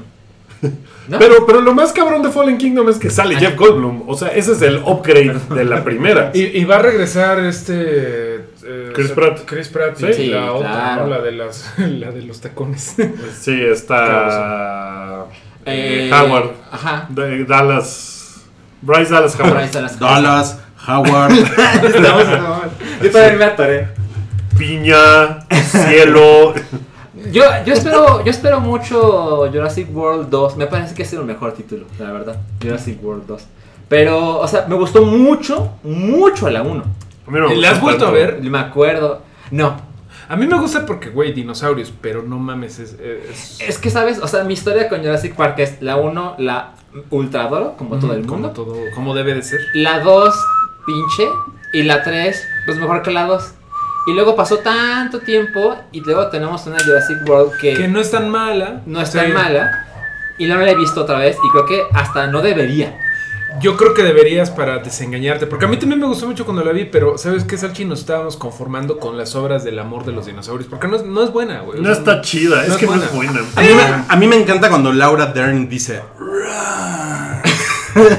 ¿No? Pero, pero lo más cabrón de Fallen Kingdom es que sale Jeff Goldblum. O sea, ese es el upgrade de la primera. Y, y va a regresar este. Eh, Chris Pratt. Chris Pratt y Sí, la otra, claro. ¿no? La de, las, la de los tacones. Sí, está. eh, Eh, Howard. Ajá. de Dallas. Bryce Dallas Howard. Bryce Dallas Howard. Dallas, Howard. Estamos en- Yo también me atoré. Piña, cielo. Yo, yo espero, yo espero mucho Jurassic World 2. Me parece que es el mejor título, la verdad. Jurassic World 2. Pero, o sea, me gustó mucho, mucho a la 1. A mí no me ¿Le has vuelto a tanto. ver? Me acuerdo. No. A mí me gusta porque, güey, dinosaurios, pero no mames, es. es- Es que, ¿sabes? O sea, mi historia con Jurassic Park es la 1, la ultra adoro, como todo el como mundo. todo, como debe de ser. La 2, pinche. Y la 3, pues mejor que la 2. Y luego pasó tanto tiempo y luego tenemos una Jurassic World que, Que no es tan mala. no es Sí. tan mala. Y no la he visto otra vez y creo que hasta no debería. Yo creo que deberías para desengañarte. Porque a mí también me gustó mucho cuando la vi, pero ¿sabes qué, Salchi? Nos estábamos conformando con las obras del amor de los dinosaurios. Porque no es, no es buena, güey. O No sea, está chida, es no que no es buena. A mí, me, a mí me encanta cuando Laura Dern dice.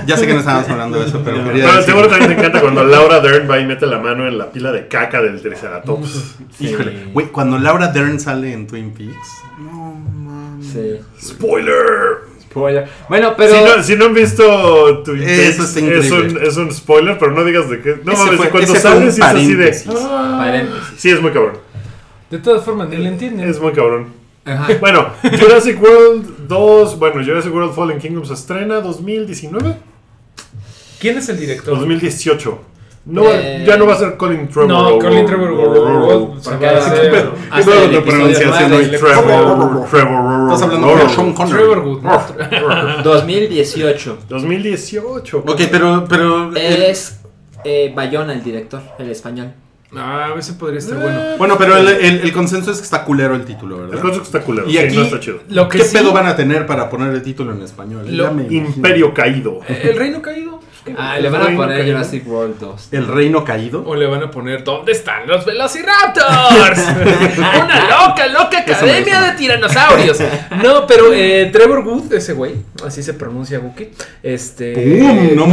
Ya sé que no estábamos hablando de eso, pero quería Pero decir- seguro también te encanta cuando Laura Dern va y mete la mano en la pila de caca del Triceratops. Híjole, güey, cuando Laura Dern sale en Twin Peaks. Sí. ¡Spoiler! Spoiler. Bueno, pero. Si, no, si no han visto Twin Eso es increíble. un, es un spoiler, pero no digas de qué. No mames, cuando sales y es así de. "Ah". Sí, es muy cabrón. De todas formas, ni le entienden. Es muy cabrón. Ajá. Bueno, Jurassic World 2, bueno, Jurassic World Fallen Kingdom se estrena 2019, ¿Quién es el director? 2018. No, Eh, ya no va a ser Colin Trevor. No, Colin Trevor. De episodio pronunciación hoy? Trevor, Trevor. Estás hablando de Sean Connery. Trevor Good. ¿no? 2018. 2018. Ok, pero. pero Es eh, Bayona el director, el español. Ah, a veces podría estar bueno. Bueno, pero el, el- el consenso es que está culero el título, El ¿verdad? concepto está culero. Y sí, aquí, no está chido. Lo que ¿qué sí- pedo van a tener para poner el título en español? Lo-. Imperio caído. El reino caído. Ah, le van a poner caído. Jurassic World 2. ¿El reino caído? O le van a poner ¿Dónde están los Velociraptors? Una loca, loca academia de tiranosaurios. No, pero eh, Trevor Good, ese güey, así se pronuncia Wookie. Este. ¡Pum! ¡No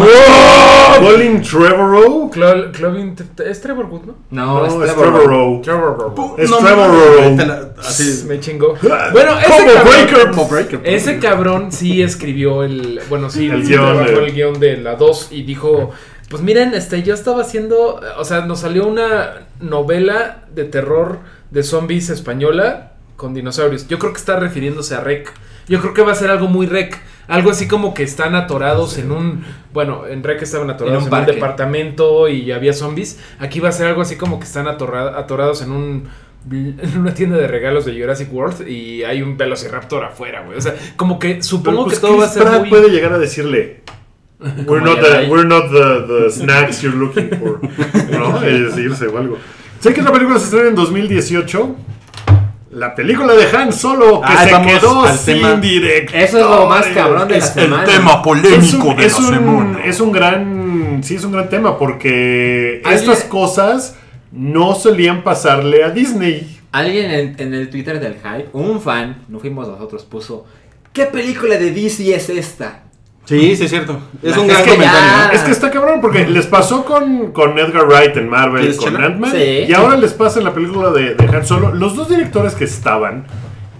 Colin Trevorrow. Clo- Clovin- es Trevor Good, ¿no? No, No, es es Trevor. Trevorrow. Trevor Good. Es No Trevor mames, Rowe. te la- así- Me chingó. Bueno, ese cabrón, Breaker. Combo breaker. ese cabrón sí escribió el. Bueno, sí, El sí guion trabajó de- el guion de la 2 y dijo. Pues miren, este, yo estaba haciendo. O sea, nos salió una novela de terror de zombies española con dinosaurios. Yo creo que está refiriéndose a Rec. Yo creo que va a ser algo muy Rec. Algo así como que están atorados en un. Bueno, en Rec estaban atorados En en un departamento y había zombies. Aquí va a ser algo así como que están atorra- atorados en un. En una tienda de regalos de Jurassic World y hay un Velociraptor afuera, güey. O sea, como que supongo pues, que todo va a ser Pratt muy. puede llegar a decirle. We're not, the, we're not the, the snacks you're looking for. ¿No? Es irse o algo. Sé que la película se estrena en 2018. La película de Han Solo, que Ah, se quedó sin tema. director. Eso es lo más cabrón de la Es el tema Es polémico un, de es, la un, semana. es un gran. Sí, es un gran tema porque estas cosas no solían pasarle a Disney. Alguien en, en el Twitter del Hype, un fan, no fuimos nosotros, puso: ¿Qué película de DC es esta? Sí, sí, es cierto. Es La un gran ya- comentario. Es que está cabrón porque les pasó con, con Edgar Wright en Marvel, ¿Quieres con? Ant-Man, Sí. y ahora les pasa en la película de, de Han Solo. Los dos directores que estaban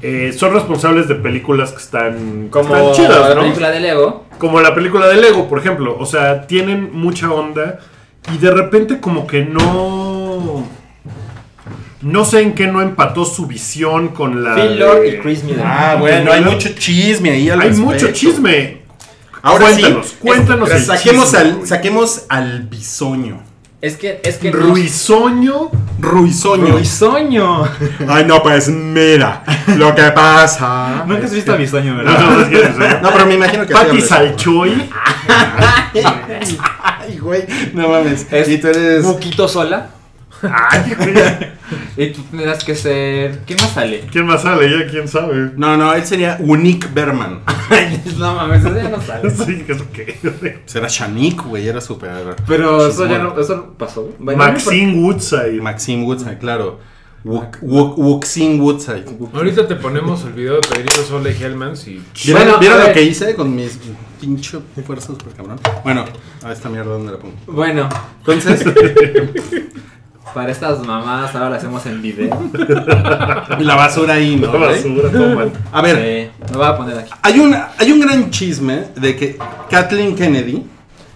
eh, son responsables de películas que están, Como están chidas, la ¿no? película de Lego. Como la película de Lego, por ejemplo. O sea, tienen mucha onda y de repente como que no... No sé en qué no empató su visión con la... Phil Lord de- y Chris Miller. Ah, bueno, hay mucho chisme ahí al Hay respecto. mucho chisme. Ahora cuéntanos, sí, cuéntanos el saquemos, chisme, al, Rui. saquemos al bisoño. Es que, es que. no- Ruisoño. Ruisoño. Ruisoño. Ay, no, pues mira, lo que pasa. Nunca has visto a Bisoño, No, ¿verdad? no, es que- No, pero me imagino que Pati. Salchoy. Ay, güey, no mames. Es y tú eres. Buquito sola. Ay, güey. Y tú tendrás que ser. ¿Quién más sale? ¿Quién más sale? Ya quién sabe. No, no, él sería Unique Berman. no mames, eso ya no sale. Sí, ¿qué es lo que? Será Shanique, güey, era súper. Pero eso ya no, eso pasó. Maxine Woodside. Maxine Woodside, claro. Wuxine Woodside. Ahorita te ponemos el video de Pedrito Sola y Hellmans y. ¿Vieron, Bueno, vieron a lo que hice con mis pinche fuerzas super cabrón? Bueno, a esta mierda, ¿dónde la pongo? Bueno, Entonces, para estas mamadas ahora las hacemos en video. la basura ahí, ¿no? La basura, todo mal. A ver, Sí, lo voy a poner aquí. hay, un, hay un gran chisme de que Kathleen Kennedy,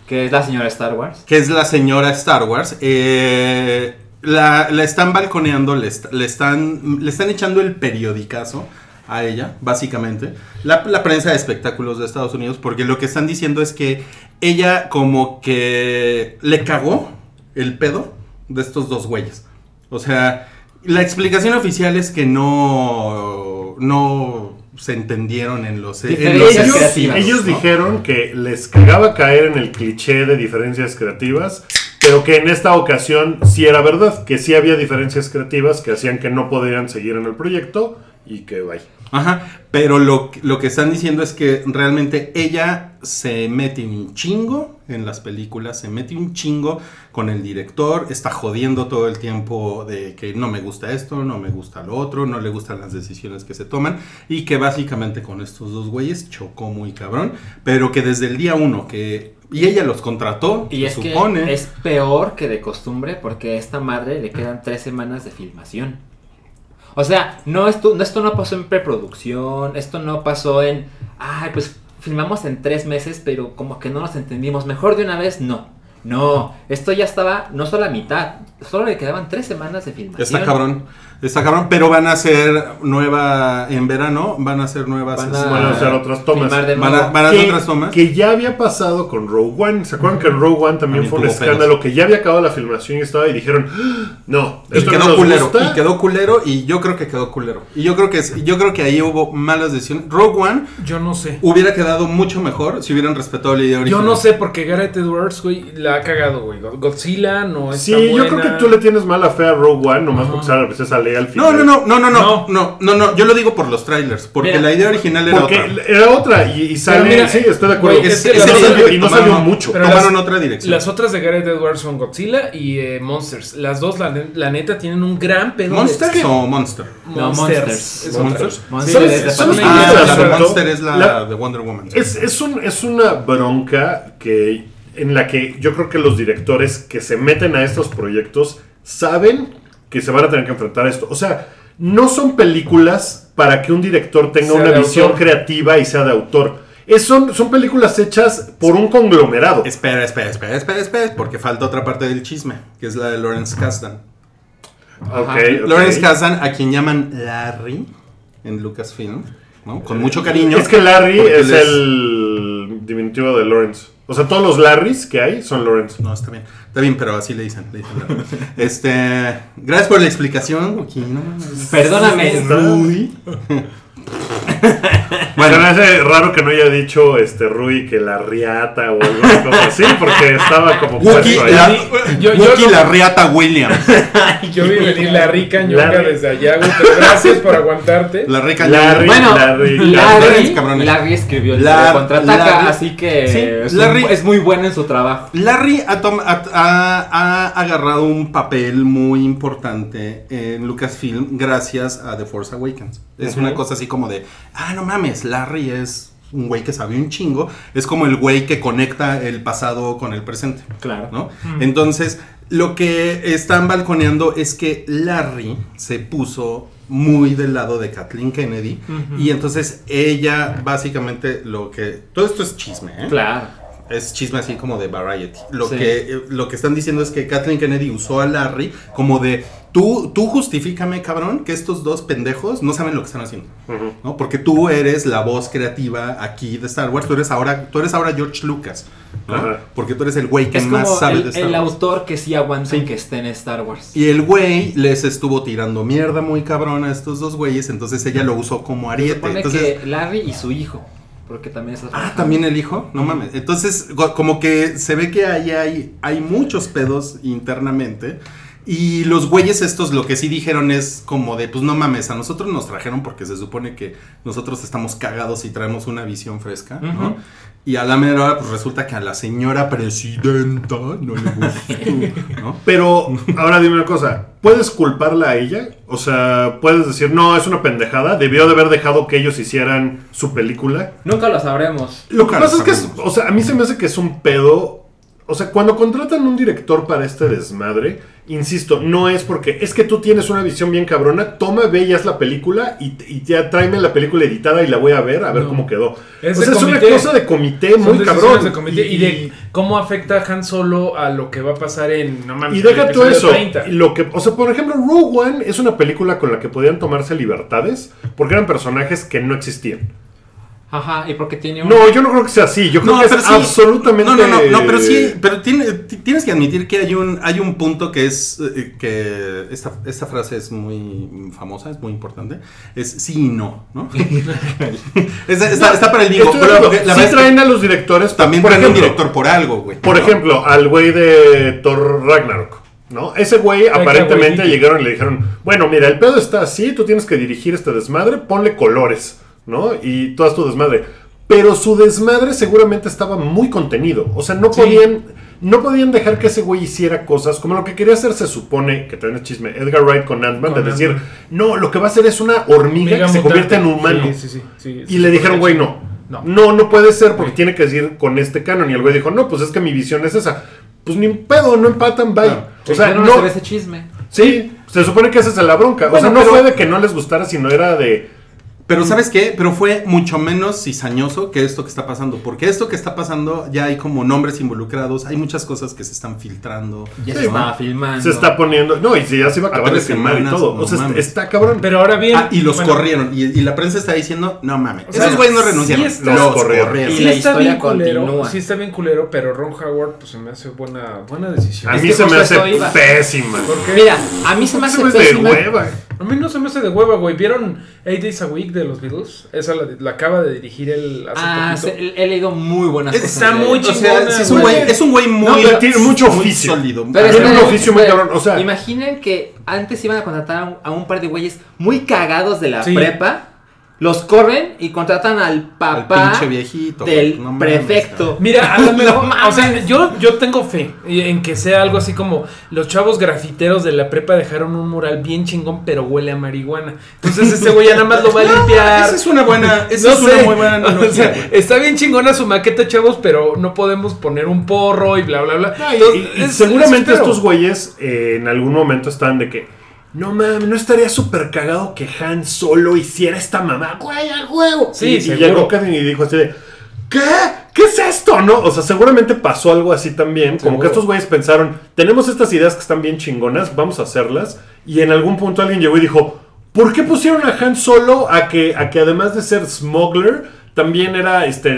Que es la señora Star Wars. que es la señora Star Wars, eh, la, la están balconeando, le, est- le están, le están echando el periodicazo a ella, básicamente. La, la prensa de espectáculos de Estados Unidos, porque lo que están diciendo es que ella como que le cagó el pedo de estos dos güeyes. O sea, la explicación oficial es que no, no se entendieron en los, en los Ellos, creativas, ellos ¿no? dijeron que les cagaba caer en el cliché de diferencias creativas, pero que en esta ocasión sí era verdad, que sí había diferencias creativas que hacían que no podían seguir en el proyecto y que vaya. Ajá, pero lo, que- lo que están diciendo es que realmente ella se mete un chingo en las películas, se mete un chingo con el director, está jodiendo todo el tiempo de que no me gusta esto, no me gusta lo otro, no le gustan las decisiones que se toman y que básicamente con estos dos güeyes chocó muy cabrón, pero que desde el día uno que... Y ella los contrató, Y se es supone. que es peor que de costumbre porque a esta madre le quedan tres semanas de filmación. O sea, no esto, no, esto no pasó en preproducción, esto no pasó en, ay, pues filmamos en tres meses, pero como que no nos entendimos. Mejor de una vez, no. No, esto ya estaba no solo a mitad, solo le quedaban tres semanas de filmación. Está cabrón. Está cabrón, pero van a hacer nueva en verano, van a hacer nuevas Van este, a, Van a hacer otras tomas. van a, van a hacer otras tomas. que ya había pasado con Rogue One. ¿Se acuerdan que en Rogue One también También fue un escándalo? Que ya había acabado la filmación y estaba y dijeron, "Ah, no, Y esto no quedó nos culero, gusta". y quedó culero, y yo creo que quedó culero. Y yo creo que es- yo creo que ahí hubo malas decisiones. Rogue One Yo no sé. hubiera quedado mucho mejor si hubieran respetado la idea Yo original. no sé porque Gareth Edwards, güey, la ha cagado, güey. Godzilla no está Sí, yo creo que tú le tienes mala fe a Rogue One, nomás Ajá. porque sale la princesa Leia al No, final. no, no, no, no, no, No. no, no, no, yo lo digo por los trailers, porque Mira, la idea original era Porque otra. era otra y, y sale. mira, sí, estoy de acuerdo. güey, es y, las no salió, y no tomaron- salió mucho. pero tomaron las- otra dirección. Las otras de Gareth Edwards son Godzilla y eh, Monsters. Las dos, la, la neta, tienen un gran pedo. de- ¿Monsters es que- o Monster? No, Monsters. Monsters. es. Monsters. Monsters es de ¿Sabes familia. qué es Ah, la de asunto? Monster es la, La- de Wonder Woman. Es, es, un, es una bronca que en la que yo creo que los directores que se meten a estos proyectos saben que se van a tener que enfrentar a esto. O sea, no son películas para que un director tenga Sea una visión autor. creativa y sea de autor. Es, son, son películas hechas por un conglomerado. Espera, espera, espera, espera, espera, porque falta otra parte del chisme, que es la de Lawrence Kasdan. Ok, ok. Lawrence Kasdan, a quien llaman Larry en Lucasfilm, ¿no? Con mucho cariño. Es que Larry es el diminutivo de Lawrence. O sea, todos los Larrys que hay son Lawrence. No, está bien. Está bien, pero así le dicen. le dicen Larry. este. Gracias por la explicación, Joaquín. No. Perdóname, Rui. Bueno, me hace raro que no haya dicho este Rui que la riata o algo cosa así, porque estaba como Wookie, ahí. la, Yo- yo Wookie no- la riata Williams. Yo vi venir la rica ñonga Larry. desde allá, güey. Gracias por aguantarte. La rica Larry. Bueno, Larry, Larry, Larry, cabrones. Larry escribió el Lar- contraataca, Larry- así que Sí, es, Larry- un- es muy bueno en su trabajo. Larry ha, tom- ha- ha- ha agarrado un papel muy importante en Lucasfilm gracias a The Force Awakens. Es una cosa así como de, ah, no mames, Larry es un güey que sabe un chingo. Es como el güey que conecta el pasado con el presente. Claro. ¿no? Entonces, lo que están balconeando es que Larry se puso muy del lado de Kathleen Kennedy y entonces ella básicamente lo que todo esto es chisme, ¿eh? Claro. Es chisme así como de Variety. Lo, Sí. que, eh, lo que están diciendo es que Kathleen Kennedy usó a Larry como de, tú, tú justifícame, cabrón, que estos dos pendejos no saben lo que están haciendo. ¿no? Porque tú eres la voz creativa aquí de Star Wars. Tú eres ahora, tú eres ahora George Lucas. ¿no? Porque tú eres el güey que Es más como sabe de el, Star el Wars. autor que sí aguanta Sí. que esté en Star Wars. Y el güey les estuvo tirando mierda muy cabrón a estos dos güeyes. Entonces ella lo usó como Se ariete. supone Entonces, que Larry y su hijo. Porque también es Ah, también el hijo, no mames. Entonces, como que se ve que ahí hay, hay muchos pedos internamente. Y los güeyes estos lo que sí dijeron es como de, pues no mames, a nosotros nos trajeron porque se supone que nosotros estamos cagados y traemos una visión fresca, ¿no? Y a la mera hora, pues resulta que a la señora presidenta no le gustó, ¿no? Pero ahora dime una cosa, ¿puedes culparla a ella? O sea, puedes decir, no, es una pendejada, debió de haber dejado que ellos hicieran su película. Nunca lo sabremos. Lo que Nunca pasa lo es que, es- o sea, a mí se me hace que es un pedo. O sea, cuando contratan un director para este desmadre, insisto, no es porque es que tú tienes una visión bien cabrona, toma, ve y haz la película y, y ya tráeme la película editada y la voy a ver, a ver No. cómo quedó. Es o sea, es una cosa de comité muy cabrón. de comité y, de cómo afecta Han Solo a lo que va a pasar en. No mames, Y deja todo eso. 30. Lo que, o sea, por ejemplo, Rogue One es una película con la que podían tomarse libertades porque eran personajes que no existían. Ajá, y porque tiene un... No, yo no creo que sea así. Yo creo que es sí. absolutamente. No, no, no, no, pero sí, pero tiene- ti- tienes que admitir que hay un, hay un punto que es eh, que esta, esta frase es muy famosa, es muy importante. Es sí y no, ¿no? está, está- está para el de pero acuerdo. la sí verdad es que traen a los directores. también por traen un ejemplo, director por algo, güey. Por ¿no? ejemplo, al güey de Thor Ragnarok. ¿No? Ese güey aparentemente llegaron y le dijeron, bueno, mira, el pedo está así, tú tienes que dirigir este desmadre, ponle colores, ¿no? Y todo tu desmadre. Pero su desmadre seguramente estaba muy contenido. O sea, no Sí. podían, no podían dejar que ese güey hiciera cosas como lo que quería hacer se supone, que también es chisme, Edgar Wright con Ant-Man, de decir, no, lo que va a hacer es una hormiga Mega que se convierte en humano. Sí, sí, sí, sí, sí, Y le dijeron, güey, no. No. No, no puede ser porque tiene que decir con este canon. Y el güey dijo, no, pues es que mi visión es esa. Pues ni un pedo, no empatan, bye. Claro. O sea, no, no. ese chisme. Sí, se supone que esa es la bronca. o sea, no pero- fue de que no les gustara, sino era de. Pero ¿sabes qué? Pero fue mucho menos cizañoso que esto que está pasando. Porque esto que está pasando ya hay como nombres involucrados, hay muchas cosas que se están filtrando. Ya Sí, se man. filmando. Se está poniendo. No, y si ya se iba a A acabar de filmar y todo. no o sea, mames. está cabrón. Pero ahora bien. Ah, y los bueno, corrieron. Y, y la prensa está diciendo, no mames. sea, Esos güeyes no renunciaron. sí está- los corrieron. corrieron. Y Sí la está historia bien culero, continúa. sí está bien culero, pero Ron Howard pues se me hace buena, buena decisión. a mí se me hace pésima. Porque Mira, a mí se me hace pésima. hueva. a mí no se me hace de hueva, güey. ¿Vieron Eight Days a Week de los Beatles? Esa la, la acaba de dirigir él hace Ah, poquito. se- he leído muy buenas cosas. Está muy él. O sea, chingona, sí es un güey. güey, es un güey muy, No, pero tiene mucho muy oficio. sólido. Pero Tiene un oficio muy cabrón, o sea- Imaginen que antes iban a contratar a un, a un par de güeyes muy cagados de la Sí. prepa. Los corren y contratan al Al papá pinche viejito. del no prefecto. Mira, a lo mejor, o sea, yo, yo tengo fe en que sea algo así como los chavos grafiteros de la prepa dejaron un mural bien chingón, pero huele a marihuana. Entonces ese güey ya nada más lo va a limpiar. Esa es una buena, esa No es una sé, muy buena o analogía, sea, está bien chingona su maqueta, chavos, pero no podemos poner un porro y bla, bla, bla. No, y- Entonces, y- y es- seguramente estos güeyes eh, en algún momento están de que. No mames, no estaría súper cagado que Han solo hiciera esta mamá, güey, a huevo. Sí, y, y llegó Kevin y dijo así de. ¿Qué? ¿Qué es esto? ¿No? O sea, seguramente pasó algo así también. Como Seguro. que estos güeyes pensaron, tenemos estas ideas que están bien chingonas, vamos a hacerlas. Y en algún punto alguien llegó y dijo, ¿por qué pusieron a Han solo a que, a que además de ser smuggler, también era este.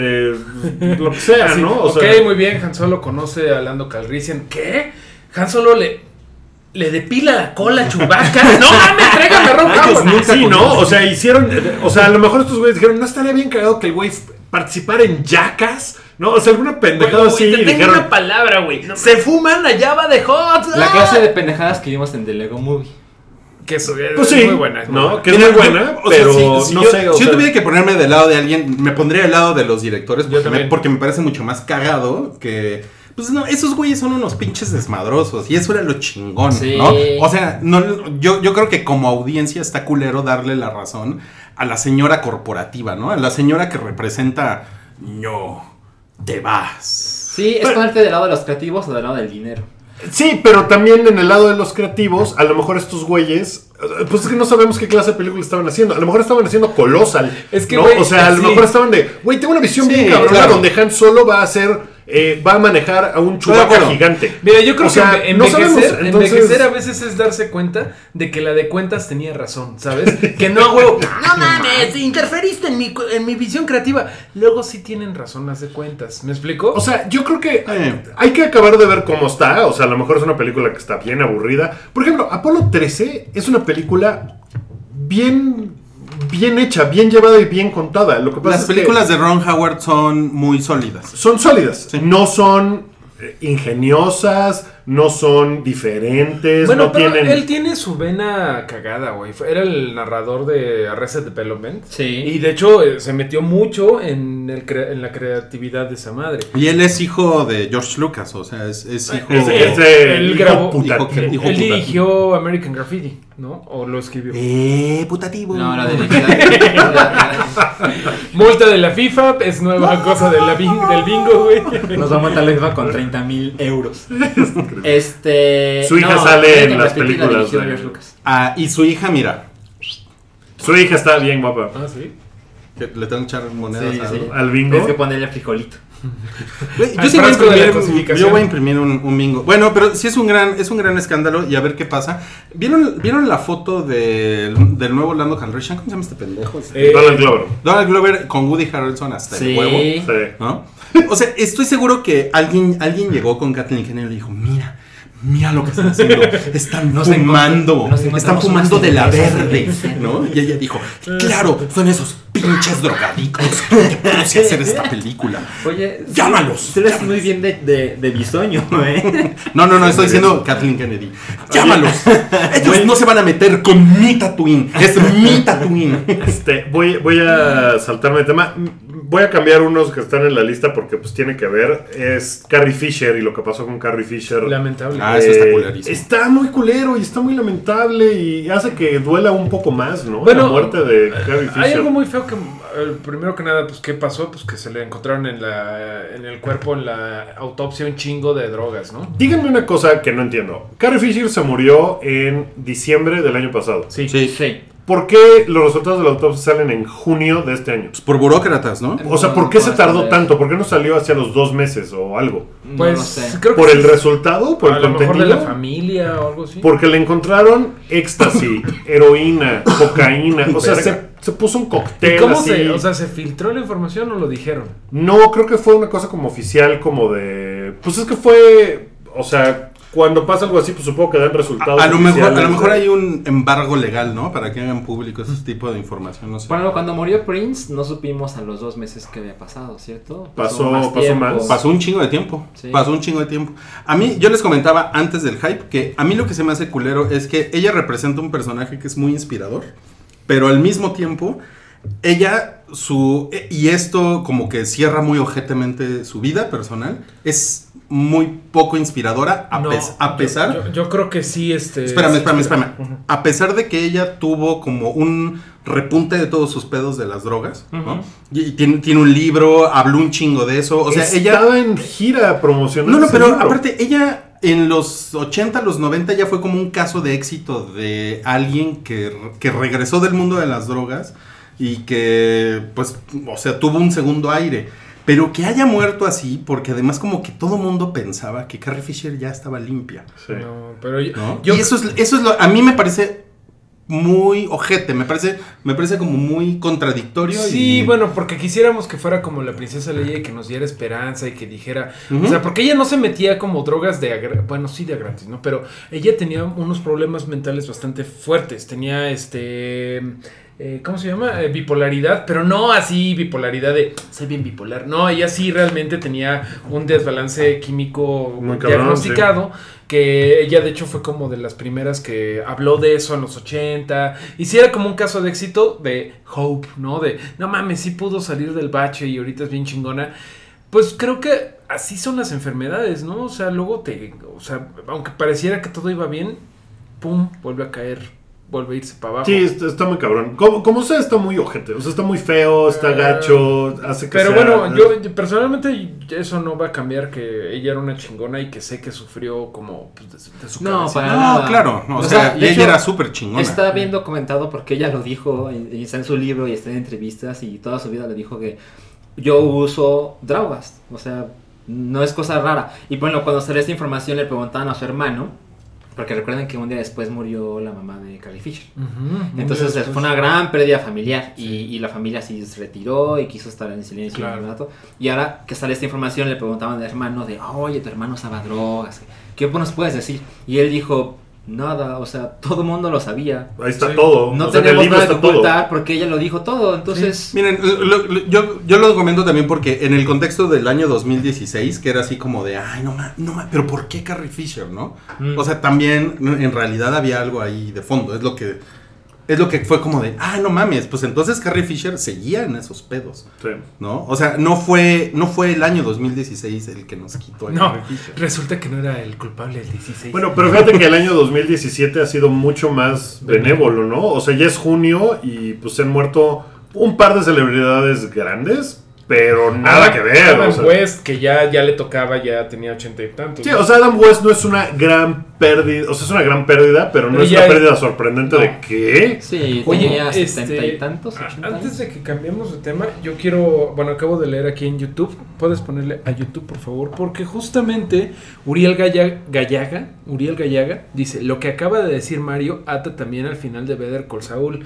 lo que sea, Así, ¿no? O ok, sea, muy bien, Han Solo conoce a Lando Calrissian. ¿Qué? Han Solo le, le depila la cola a Chewbacca. ¡No mames, tráigame a Ron Ellos nunca Sí, ¿no? O sea, hicieron. O sea, a lo mejor estos güeyes dijeron, no estaría bien cagado que el güey participara en Jackass, ¿no? O sea, alguna pendejada así. te tengo dijeron, una palabra, güey. Se fuman la llava de hot. La ¡Ah! clase de pendejadas que vimos en The Lego Movie. Que eso es pues sí, muy buena. es muy ¿no? buena. Que es muy buena, o sea, pero si- si no yo, sé. si yo sea, tuviera que ponerme del lado de alguien, me pondría del lado de los directores. Yo Porque, también. me, porque me parece mucho más cagado que. Pues no, esos güeyes son unos pinches desmadrosos. Y eso era lo chingón, Sí. ¿no? O sea, no, yo, yo creo que como audiencia está culero darle la razón a la señora corporativa, ¿no? A la señora que representa. No, te vas. Sí, es ponerte del lado de los creativos o del lado del dinero. Sí, pero también en el lado de los creativos, a lo mejor estos güeyes, pues es que no sabemos qué clase de película estaban haciendo. A lo mejor estaban haciendo Colossal. Es que, ¿no? güey, O sea, a lo sí. mejor estaban de, güey, tengo una visión Sí, bien cabrona claro. donde Han solo va a hacer, eh, va a manejar a un chubaca gigante. Mira, yo creo O sea, que no envejecer, sabemos, entonces- envejecer a veces es darse cuenta de que la de cuentas tenía razón, ¿sabes? Que no, güey, no mames, interferiste en mi, en mi visión creativa. Luego sí tienen razón las de cuentas, ¿me explico? O sea, yo creo que Eh. hay que acabar de ver cómo está. O sea, a lo mejor es una película que está bien aburrida. Por ejemplo, Apolo 13 es una película bien, bien hecha, bien llevada y bien contada. Lo que pasa Las es que películas de Ron Howard son muy sólidas. son sólidas. Sí. No son eh, ingeniosas, no son diferentes, bueno, no pero tienen... él tiene su vena cagada, güey. Fue- Era el narrador de Arrested Development. Sí. Y de hecho eh, se metió mucho en, el cre- en la creatividad de esa madre. Y él es hijo de George Lucas, o sea, es, es hijo Es, es de él hijo grabó- putativo. hijo- hijo- Él dirigió American Graffiti, ¿no? O lo escribió. Eh, putativo. No, la Multa de la FIFA es nueva cosa de la del bingo, güey. Nos va a matar la FIFA con 30 mil euros. Este. Su hija no, sale en las la películas dirigió de- Lucas. Ah, y su hija, mira, Su hija está bien guapa. Ah, sí. le tengo que echar monedas Sí, a- sí. Al bingo. Es que ponerle frijolito. Yo sí voy a de imprimir, cosificación. yo voy a imprimir un, un bingo. Bueno, pero sí es un gran, es un gran escándalo y a ver qué pasa. ¿Vieron, ¿vieron la foto del, del nuevo Lando Calrissian? ¿Cómo se llama este pendejo? Este- Eh, Donald Glover. Donald Glover con Woody Harrelson hasta Sí. el huevo. Sí. ¿no? O sea, estoy seguro que alguien, alguien llegó con Kathleen Kennedy y le dijo, mira, mira lo que están haciendo. Están Nos fumando. nos Están fumando de la verde. ¿no? Y ella dijo, claro, son esos pinches drogadictos que puse a hacer esta película. Oye, Llámalos, Tú eres llámalos. muy bien de, de, de bisoño, ¿eh? No, no, no, estoy diciendo Kathleen Kennedy. Llámalos. Ellos no se van a meter con mi Tatooine. Es mi Tatooine. Este, voy, voy a saltarme de tema. Voy a cambiar unos que están en la lista porque pues tiene que ver. Es Carrie Fisher y lo que pasó con Carrie Fisher. Lamentable. Ah, eso está Eh, culerísimo. Está muy culero y está muy lamentable y hace que duela un poco más, ¿no? Bueno, la muerte de Carrie Fisher. Hay algo muy feo que, primero que nada, pues, ¿qué pasó? Pues que se le encontraron en, la, en el cuerpo, en la autopsia, un chingo de drogas, ¿no? Díganme una cosa que no entiendo. Carrie Fisher se murió en diciembre del año pasado. Sí. Sí. Sí. ¿Por qué los resultados de la autopsia salen en junio de este año? Pues por burócratas, ¿no? O sea, ¿por qué se tardó tanto? ¿Por qué no salió hacia los dos meses o algo? No Pues lo sé. creo que ¿Por sí el es- resultado? ¿Por a el lo mejor contenido? de la familia o algo así. Porque le encontraron éxtasis, heroína, cocaína. O sea, se, se puso un ¿Y cóctel cómo así. se, o sea, se filtró la información o lo dijeron? No, creo que fue una cosa como oficial, como de. Pues es que fue. O sea, cuando pasa algo así, pues supongo que dan resultados. A lo, mejor, a lo mejor hay un embargo legal, ¿no? Para que hagan público ese tipo de información, no sé. Bueno, cuando murió Prince, no supimos a los dos meses que había pasado, ¿cierto? Pasó- pasó más. Pasó un chingo de tiempo. Sí. Pasó un chingo de tiempo. A mí, yo les comentaba antes del hype que a mí lo que se me hace culero es que ella representa un personaje que es muy inspirador, pero al mismo tiempo, ella, su. e- Y esto como que cierra muy ojetemente su vida personal. Es muy poco inspiradora, a, No, pes- a yo- pesar. Yo, yo creo que sí, este. Espérame, espérame, espera. espérame. A pesar de que ella tuvo como un repunte de todos sus pedos de las drogas, ¿no? Y, y tiene, tiene un libro, habló un chingo de eso. O sea, ella. Estaba en gira promocionando. No, no, pero libro. aparte, ella en los 80, los 90 ya fue como un caso de éxito de alguien que, que regresó del mundo de las drogas y que, pues, o sea, tuvo un segundo aire. Pero que haya muerto así, porque además como que todo mundo pensaba que Carrie Fisher ya estaba limpia. Sí. No, pero yo, ¿no? yo- y eso es, eso es lo, a mí me parece muy ojete, me parece, me parece como muy contradictorio. Sí, y- bueno, porque quisiéramos que fuera como la princesa Leia y que nos diera esperanza y que dijera, o sea, porque ella no se metía como drogas de, bueno, sí de a gratis, ¿no? Pero ella tenía unos problemas mentales bastante fuertes, tenía este, eh, ¿cómo se llama? Eh, bipolaridad, pero no así bipolaridad de, soy bien bipolar, no, ella sí realmente tenía un desbalance químico Muy cabrón, diagnosticado. Que ella de hecho fue como de las primeras que habló de eso en los 80. Y sí era como un caso de éxito de Hope, ¿no? De, no mames, sí pudo salir del bache y ahorita es bien chingona. Pues creo que así son las enfermedades, ¿no? O sea, luego te, o sea, aunque pareciera que todo iba bien, pum, vuelve a caer, vuelve a irse para abajo. Sí, está, está muy cabrón. Como, como sea, está muy ojete. O sea, está muy feo, está Eh, gacho, hace que Pero sea- bueno, yo yo personalmente eso no va a cambiar que ella era una chingona y que sé que sufrió como pues, de, su- de su No, para No, nada. claro, no, o, O sea, sea, ella hecho, era súper chingona. Está bien documentado porque ella lo dijo, y y está en su libro y está en entrevistas y toda su vida le dijo que yo uso drogas, o sea, no es cosa rara. Y bueno, cuando salió esta información le preguntaban a su hermano, porque recuerden que un día después murió la mamá de Carrie Fisher. Entonces fue una gran pérdida familiar y, y la familia sí se retiró y quiso estar en silencio Claro. Y ahora que sale esta información le preguntaban al hermano de, oye, tu hermano usaba drogas, ¿qué nos puedes decir? Y él dijo, nada, o sea, todo el mundo lo sabía. Ahí está Sí. todo. No O sea, tenemos nada que todo. ocultar porque ella lo dijo todo, entonces... Miren, lo- lo- yo, yo lo comento también porque en el contexto del año 2016, que era así como de, ay, no mames, no ma- pero ¿por qué Carrie Fisher, no? Mm. O sea, también en realidad había algo ahí de fondo, es lo que es lo que fue como de, ah, no mames, pues entonces Carrie Fisher seguía en esos pedos, Sí. ¿no? O sea, no fue no fue el año 2016 el que nos quitó a No, Carrie Fisher. resulta que no era el culpable el 16. Bueno, pero fíjate que el año 2017 ha sido mucho más benévolo, ¿no? O sea, ya es junio y pues se han muerto un par de celebridades grandes, pero nada que ver. Adam o sea. West, que ya, ya le tocaba, ya tenía ochenta y tantos. Sí, ¿no? o sea, Adam West no es una gran pérdida, o sea, es una gran pérdida, pero no Pero es una es- pérdida sorprendente No. de qué. Sí, Oye, tenía este, setenta y tantos, a- ochenta antes años. de que cambiemos de tema, yo quiero, bueno, acabo de leer aquí en YouTube, puedes ponerle a YouTube por favor, porque justamente Uriel Galla- Gallaga, Uriel Gallaga dice, lo que acaba de decir Mario ata también al final de Better Call Saul.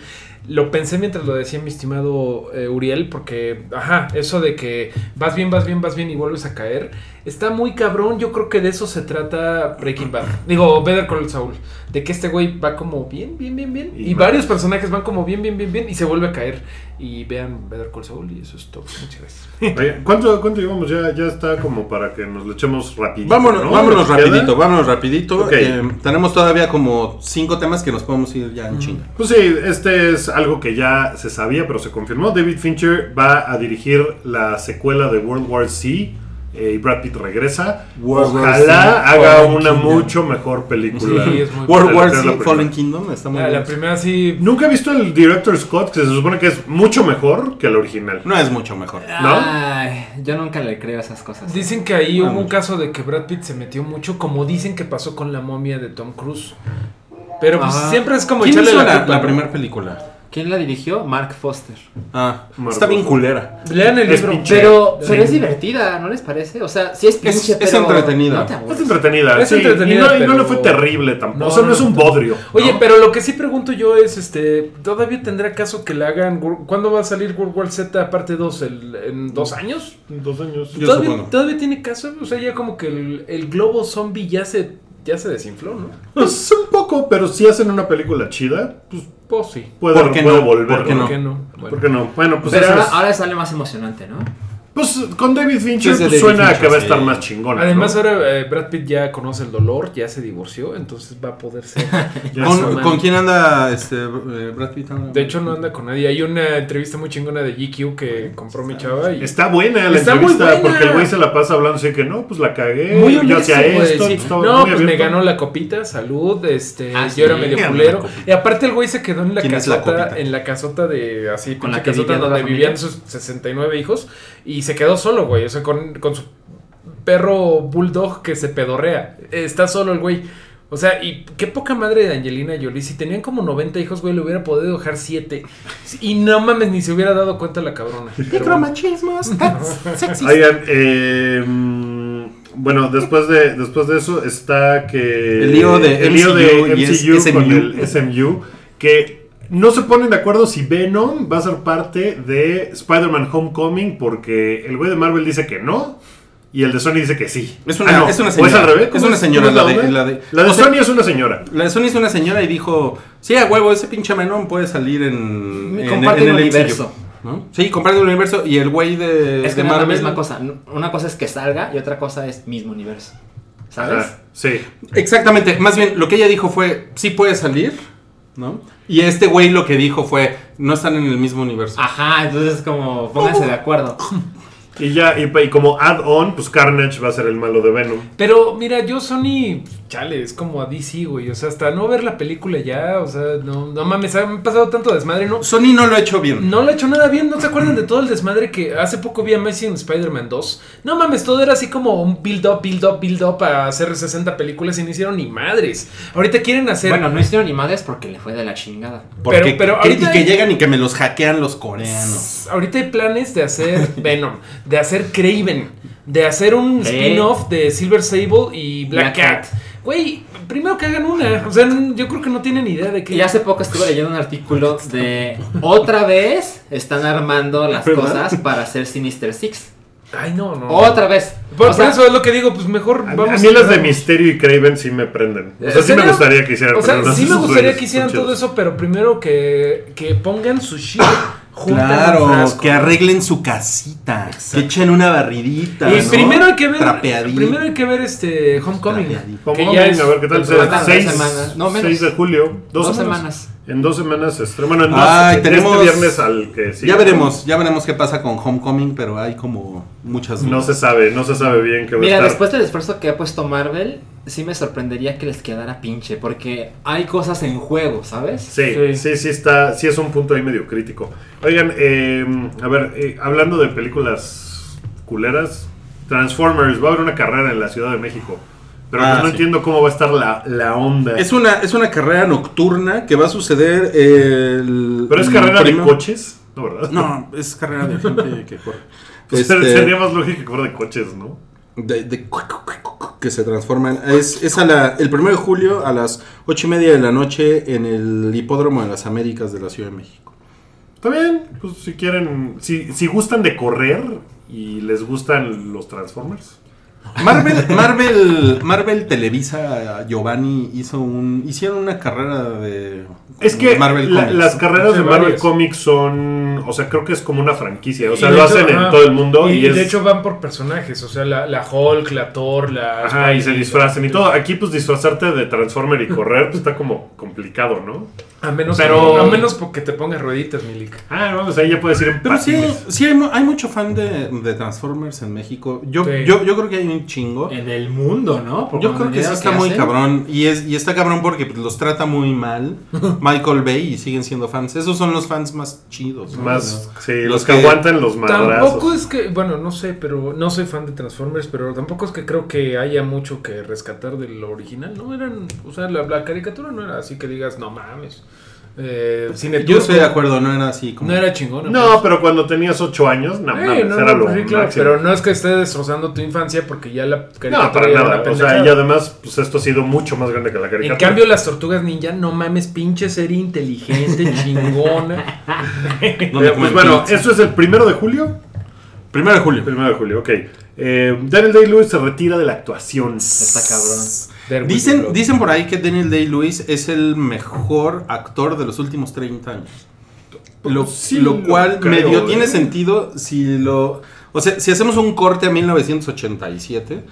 Lo pensé mientras lo decía mi estimado eh, Uriel, porque, ajá, eso de que vas bien, vas bien, vas bien y vuelves a caer, está muy cabrón. Yo creo que de eso se trata Breaking Bad. Digo, Better Call Saul. De que este güey va como bien, bien, bien, bien. Y varios personajes van como bien, bien, bien, bien. Y se vuelve a caer. Y vean Better Call Saul y eso es todo. Muchas gracias. Oye, ¿cuánto, ¿Cuánto llevamos? Ya, ya está como para que nos lo echemos rapidito. Vámonos, ¿no? vámonos rapidito, vámonos rapidito. Eh, tenemos todavía como cinco temas que nos podemos ir ya en chinga. Pues sí, este es algo que ya se sabía, pero se confirmó. David Fincher va a dirigir la secuela de World War Z eh, y Brad Pitt regresa. War Ojalá haga Fallen una Kingdom. mucho mejor película. Sí, es muy World War Z. Fallen Kingdom, está muy La, bien. la primera sí. Nunca he visto el Director Scott, que se supone que es mucho mejor que el original. No es mucho mejor. ¿No? Ay, yo nunca le creo esas cosas. Dicen que ahí Ah, hubo un caso de que Brad Pitt se metió mucho, como dicen que pasó con la momia de Tom Cruise. Pero pues siempre es como ¿Quién echarle hizo la, primera película? ¿Quién la dirigió? Mark Foster. Ah, está bien culera. Lean el Es libro. pinche. Pero, Sí. pero es divertida, ¿no les parece? O sea, sí es pinche, es pero entretenida. no Es entretenida, Es sí, entretenida, y no, y no le fue terrible tampoco. No, o sea, no, no, es un bodrio. Oye, ¿no? pero lo que sí pregunto yo es, este, ¿todavía tendrá caso que le hagan, ¿cuándo va a salir World War Z parte 2? ¿El- ¿En dos años? Dos años. Yo ¿Todavía, supongo. ¿Todavía tiene caso? O sea, ya como que el, el globo zombie ya se, ya se desinfló, ¿no? Pues un poco, pero si hacen una película chida, pues Pues sí. puede, ¿Por qué puede no? volver. ¿Por qué ¿Por no? qué no? Bueno. ¿Por qué no? Bueno, pues pero ahora, es- ahora sale más emocionante, ¿no? Pues con David Fincher pues, David suena a Fincher, que va a sí. estar más chingón. Además, ¿no? ahora eh, Brad Pitt ya conoce el dolor, ya se divorció, entonces va a poder ser. ¿Con, con quién anda este, eh, Brad Pitt? anda? De hecho, no anda con nadie. Hay una entrevista muy chingona de GQ que compró mi chava. Y Está buena la Está muy entrevista buena. porque el güey se la pasa hablando así que no, pues la cagué, Muy yo honesto, hacía güey, esto, sí. pues, No, pues me ganó la copita, salud, este, Ah, yo era medio culero. Y aparte el güey se quedó en la ¿Quién es la casota, en la casota de así, Con la casota donde vivían sus 69 hijos y se quedó solo, güey, o sea, con, con su perro bulldog que se pedorrea. Está solo el güey. O sea, y qué poca madre de Angelina Jolie. Si tenían como 90 hijos, güey, le hubiera podido dejar 7. Y no mames, ni se hubiera dado cuenta la cabrona. Micromachismos. Oigan, eh, bueno, después de, después de eso está que... El lío de el lío de MCU y es- MCU con SMU. el SMU, que no se ponen de acuerdo si Venom va a ser parte de Spider-Man Homecoming porque el güey de Marvel dice que no. Y el de Sony dice que sí. Es una- es una ¿O es señora. al revés? Es ¿Cómo una señora, cómo la de- la de- La de sea- Sony es una señora. La de Sony es una señora y dijo, sí, a huevo, ese pinche menón puede salir en, en, en un el universo. MCU", ¿no? Sí, comparte un universo y el güey de, Es que de no es la Marvel- misma cosa. Una cosa es que salga y otra cosa es mismo universo. ¿Sabes? Sí. Exactamente, más bien lo que ella dijo fue, sí puede salir, ¿no? Y este güey lo que dijo fue, no están en el mismo universo. Ajá, entonces es como, pónganse de acuerdo. Y ya, y, y como add-on, pues Carnage va a ser el malo de Venom. Pero mira, yo Sony, chale, es como a DC, güey. O sea, hasta no ver la película ya, o sea, no, no mames, me ha pasado tanto desmadre, ¿no? Sony no lo ha hecho bien. No lo ha hecho nada bien, ¿no se acuerdan de todo el desmadre que hace poco vi Amazing Spider-Man 2? No mames, todo era así como un build up, build up, build up a hacer 60 películas y no hicieron ni madres. Ahorita quieren hacer... Bueno, no hicieron ni madres porque le fue de la chingada. Porque, pero- pero que- ahorita y que llegan y que me los hackean los coreanos. Ahorita hay planes de hacer Venom, de hacer Craven, de hacer un Sí. spin-off de Silver Sable y Black, Black Cat. Cat. Güey, primero que hagan una. O sea, yo creo que no tienen idea de que. Y hace poco estuve leyendo un artículo de otra vez están armando las ¿Verdad? cosas para hacer Sinister Six. Ay, no, no. Otra vez. Por, O sea, por eso es lo que digo, pues mejor A, vamos a mí las de. Misterio y Craven sí me prenden. O sea, ¿En sí me gustaría que hicieran. O sea, pero no sí sé me sus gustaría güeyes, que hicieran todo eso, pero primero que, que pongan su shit Claro, que arreglen su casita, que echen una barridita. Y ¿no? primero hay que ver. Primero hay que ver este Homecoming. Homecoming, ya es a ver qué tal. el se- faltan dos 6, semanas. No, menos. 6 de julio. Dos, Dos semanas. semanas. En dos semanas se estrena. Bueno, en dos. Ay, de tenemos- Este viernes al que sigue. Ya veremos, ya veremos qué pasa con Homecoming, pero hay como muchas No dudas. se sabe, no se sabe bien qué va a Mira, estar. después del esfuerzo que ha puesto Marvel, sí me sorprendería que les quedara pinche, porque hay cosas en juego, ¿sabes? Sí, Sí. sí, sí, está, sí es un punto ahí medio crítico. Oigan, eh, a ver, eh, hablando de películas culeras, Transformers, va a haber una carrera en la Ciudad de México. Pero Ah, pues no sí. entiendo cómo va a estar la, la onda. Es una, es una carrera nocturna que va a suceder el... Pero es carrera de coches, ¿no, verdad? No, es carrera de gente que corre. Pues Este, Sería más lógico que fuera de coches, ¿no? De, que se transforman. Es, es a la, el 1 de julio a las 8 y media de la noche en el Hipódromo de las Américas de la Ciudad de México. Está bien, pues si quieren, si, si gustan de correr y les gustan los Transformers. Marvel, Marvel, Marvel Televisa, Giovanni hizo un, hicieron una carrera de Es que Marvel la- Comics. las carreras Sí, de Marvel varias. Comics son, o sea, creo que es como una franquicia, o sea, Y lo hecho, hacen en ajá, todo el mundo y, Y, es, de hecho van por personajes, o sea, la, la Hulk, la Thor, la... ajá, y se disfrazan y todo. Aquí pues disfrazarte de Transformer y correr pues está como complicado, ¿no? A menos, Pero- a menos porque te pongas rueditas, Milik. Ah, vamos, ahí ya puedes ir en Pero sí, patines. sí hay, mu- hay mucho fan de, de Transformers en México. Yo, Sí. yo, yo creo que hay un chingo. En el mundo, ¿no? Por Yo creo que sí está muy hacen. cabrón. Y, es, y está cabrón porque pues, los trata muy mal Michael Bay y siguen siendo fans. Esos son los fans más chidos. ¿no? Más, sí, Los los que, que- aguantan los madrazos. Tampoco es que, bueno, no sé, pero no soy fan de Transformers, pero tampoco es que creo que haya mucho que rescatar del original. No eran, o sea, la, la caricatura no era así que digas, no mames. Eh, Cine Yo estoy de acuerdo, no era así como. No era chingón. No, pero cuando tenías 8 años, no, Eh, mames, no, era no, lo pues sí, claro, pero no es que esté destrozando tu infancia porque ya la No, caricatura para ya era nada. O sea, y además, pues esto ha sido mucho más grande que la caricatura. En cambio, las tortugas ninja, no mames, pinche serie inteligente, chingona. ¿Dónde Eh, pues bueno, esto es el primero de julio. Primero de julio. Primero de julio, ok. Eh, Daniel Day-Lewis se retira de la actuación. Está cabrón. Dicen, dicen por ahí que Daniel Day-Lewis es el mejor actor de los últimos 30 años. Lo, Sí, lo lo cual creo, medio ¿eh? tiene sentido si lo... O sea, si hacemos un corte a 1987,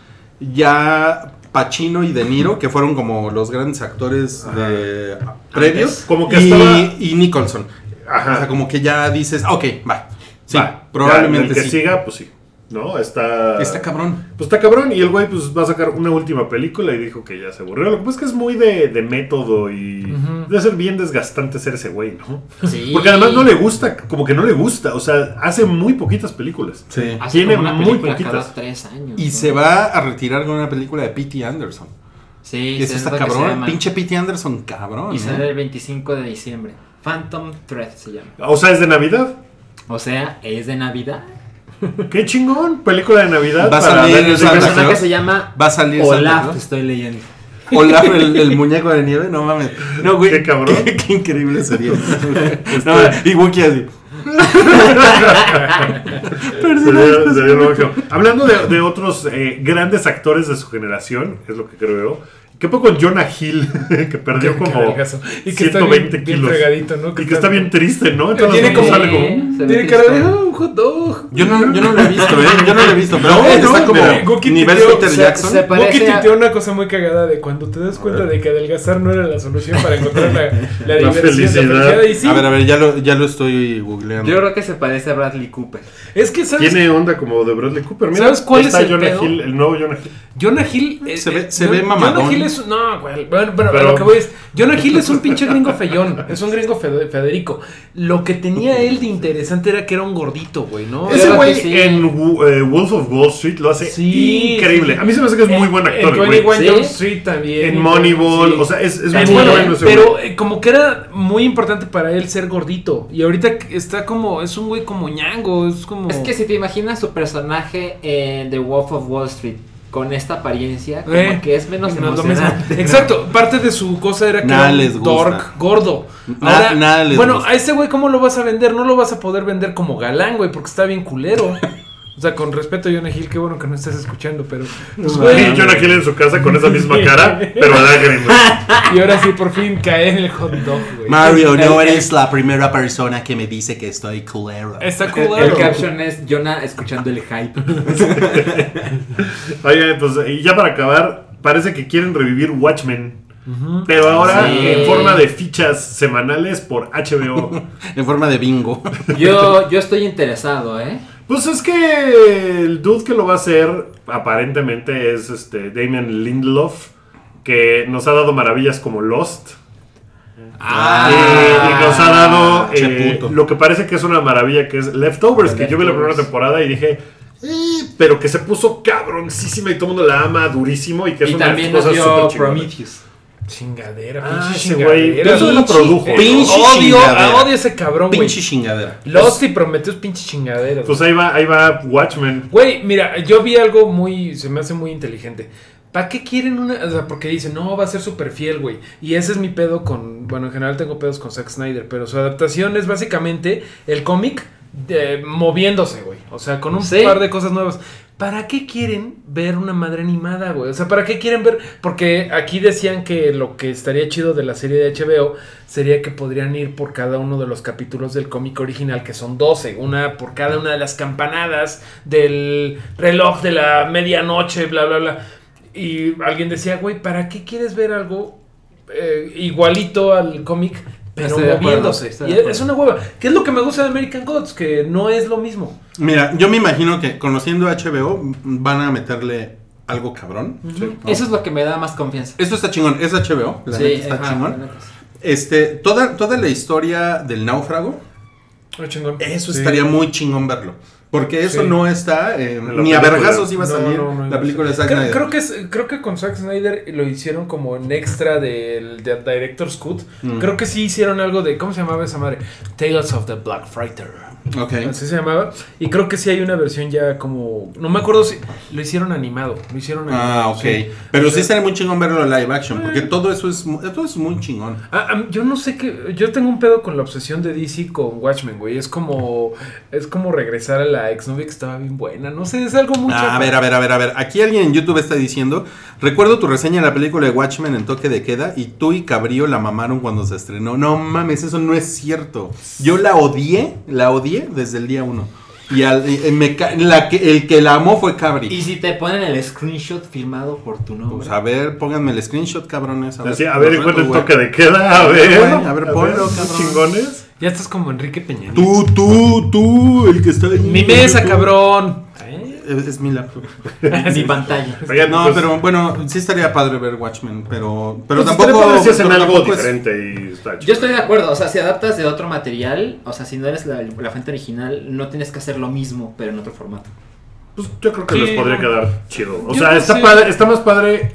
ya Pacino y De Niro, que fueron como los grandes actores de previos, Como que y, estaba- y Nicholson. Ajá. O sea, como que ya dices, ok, va. Sí, Va, probablemente ya, el que sí. siga, pues sí. ¿No? Está. Está cabrón. Pues está cabrón. Y el güey pues va a sacar una última película y dijo que ya se aburrió. Lo que pasa es que es muy de, de método y Ujú. debe ser bien desgastante ser ese güey, ¿no? Sí. Porque además no le gusta, como que no le gusta. O sea, hace muy poquitas películas. Sí. Hace tiene como una muy poquitas. cada tres años. Y ¿no? se va a retirar con una película de P.T. Anderson. Sí, Y eso se está nota que se cabrón. llama. Pinche P.T. Anderson, cabrón. Y ¿eh? sale el 25 de diciembre. Phantom Thread se llama. O sea, es de Navidad. O sea, es de Navidad. Qué chingón. Película de Navidad. Va a salir Santa El personaje se llama Va a salir Santa Olaf, Claus. estoy leyendo. Olaf, el, el muñeco de nieve, no mames. No, güey. Qué cabrón. Qué, qué increíble sería. No, y Wookiee así. Hablando de, de otros eh, grandes actores de su generación, es lo que creo yo. ¿Qué poco con Jonah Hill, que perdió Qué como cargazo. Y que está 120 bien- bien kilos? ¿no? Y Que que está- está bien triste, ¿no? Entonces Tiene como- como- Se ve Tiene cara de. "Ah, un hot dog. Yo no, yo no lo he visto, ¿eh? Yo no lo he visto. Pero No, está no, como mira, Wookiee nivel Peter se- Jackson. se- Parece Wookiee a- tuiteó una cosa muy cagada de cuando te das cuenta de que adelgazar no era la solución para encontrar la, la diversión, felicidad. Y sí, A ver, a ver, ya lo, ya lo estoy googleando. Yo creo que se parece a Bradley Cooper. es que sabes, Tiene onda como de Bradley Cooper. Mira, ¿Sabes cuál está es el Jonah pedo? Hill, el nuevo Jonah Hill. Jonah Hill eh, Se ve- eh, se mamadón. Es no, güey, bueno, bueno, Pero- a lo que voy es Jonah Hill es un pinche gringo feyón, es un gringo Fede- Federico. Lo que tenía él de interesante era que era un gordito, güey, ¿no? Ese güey sí. en eh, Wolf of Wall Street lo hace Sí, increíble. sí. A mí se me hace que es muy buen actor, En el 21 güey. ¿Sí? Jump Street también. En Moneyball, Sí. o sea, es, es muy bueno, pero eh, como que era muy importante para él ser gordito. Y ahorita está como, es un güey como ñango, es como... Es que si te imaginas su personaje en The Wolf of Wall Street con esta apariencia, como Eh, que es menos no es emocionante. ¿no? Exacto, parte de su cosa era que Nada era un les gusta. dork gordo. Ahora, nada les bueno, gusta. a ese güey, ¿cómo lo vas a vender? No lo vas a poder vender como galán, güey, porque está bien culero. O sea, con respeto a Jonah Hill, qué bueno que no estás escuchando, pero. Pues, Y güey, Jonah Hill en su casa con esa misma cara, pero a lágrimas. y ahora sí, por fin cae en el hot dog, güey. Mario, no El- eres la primera persona que me dice que estoy culero. Está El, culero. el caption es Jonah escuchando el hype. Oye, pues y ya para acabar, parece que quieren revivir Watchmen. Pero ahora Sí. en forma de fichas semanales por HBO. En forma de bingo. Yo, yo estoy interesado, ¿eh? Pues es que el dude que lo va a hacer aparentemente es este Damien Lindelof, que nos ha dado maravillas como Lost. Ah. y, y nos ha dado eh, lo que parece que es una maravilla, que es Leftovers, que yo vi la primera temporada y dije, "Eh", pero que se puso cabroncísima y todo el mundo la ama durísimo y que es Y una también cosa nos dio. Prometheus. Chingadera, Ah, pinche ese güey. chingadera. Pero eso lo produjo. eh, Pinche odio, chingadera. odio ese cabrón, güey. Pinche chingadera. Lost y Prometheus, pinche chingadera. Pues ahí va, ahí va Watchmen. Güey, mira, yo vi algo muy. Se me hace muy inteligente. ¿Para qué quieren una.? O sea, porque dicen, no, va a ser súper fiel, güey. Y ese es mi pedo con. Bueno, en general tengo pedos con Zack Snyder, pero su adaptación es básicamente el cómic de- moviéndose, güey. O sea, con un Sí. par de cosas nuevas. ¿Para qué quieren ver una madre animada, güey? O sea, ¿para qué quieren ver? Porque aquí decían que lo que estaría chido de la serie de HBO sería que podrían ir por cada uno de los capítulos del cómic original, que son 12, una por cada una de las campanadas del reloj de la medianoche, bla, bla, bla. Y alguien decía, güey, ¿para qué quieres ver algo eh, igualito al cómic, pero Estoy acuerdo, moviéndose? Y es una hueva. ¿Qué es lo que me gusta de American Gods? Que no es lo mismo. Mira, yo me imagino que conociendo HBO van a meterle algo cabrón. ¿no? Eso es lo que me da más confianza. Esto está chingón, es HBO, la neta está ajá, la chingón. neta sí. Este, toda, toda la historia del náufrago, chingón. eso Sí. estaría muy chingón verlo. Porque eso Sí. no está, eh, ni a película. vergazos iba a salir no, no, la no. película de Zack creo, Snyder. creo que es, creo que con Zack Snyder lo hicieron como en extra del de Director's Cut. Mm. Creo que sí hicieron algo de ¿cómo se llamaba esa madre? Tales of the Black Fighter. Ok. Así se llamaba. Y creo que sí hay una versión ya como no me acuerdo si lo hicieron animado, lo hicieron Ah, animado, ok. sí. Pero O sí estaría muy chingón verlo en live action, porque todo eso es, todo es muy chingón. Ah, ah, yo no sé qué. Yo tengo un pedo con la obsesión de DC con Watchmen, güey. Es como. Es como regresar a la exnovia que estaba bien buena. No sé, es algo muy Ah, a ver, a ver, a ver, a ver. Aquí alguien en YouTube está diciendo, recuerdo tu reseña de la película de Watchmen en toque de queda y tú y Cabrillo la mamaron cuando se estrenó. No mames, eso no es cierto. Yo la odié, la odié desde el día uno. Y, al- y- me ca- la que, el que la amó fue Cabri. Y si te ponen el screenshot firmado por tu nombre. Pues a ver, pónganme el screenshot, cabrones. A ver, los reto, encuentra el toque de queda. A ver, a ver, ponlo, ¿son cabrón. chingones. Ya estás como Enrique Peña. Tú, tú, tú, el que está ahí. Mi mesa, cabrón. Es, mi laptop. mi pantalla. Oigan, No, pues, pero bueno, sí estaría padre ver Watchmen, pero, pero pues, tampoco. si hacen algo es- diferente y está Yo estoy de acuerdo, o sea, si adaptas de otro material, o sea, si no eres la, la fuente original, no tienes que hacer lo mismo, pero en otro formato. Pues yo creo que Sí, les podría no. quedar chido. O Yo sea, no está, sé. padre, está más padre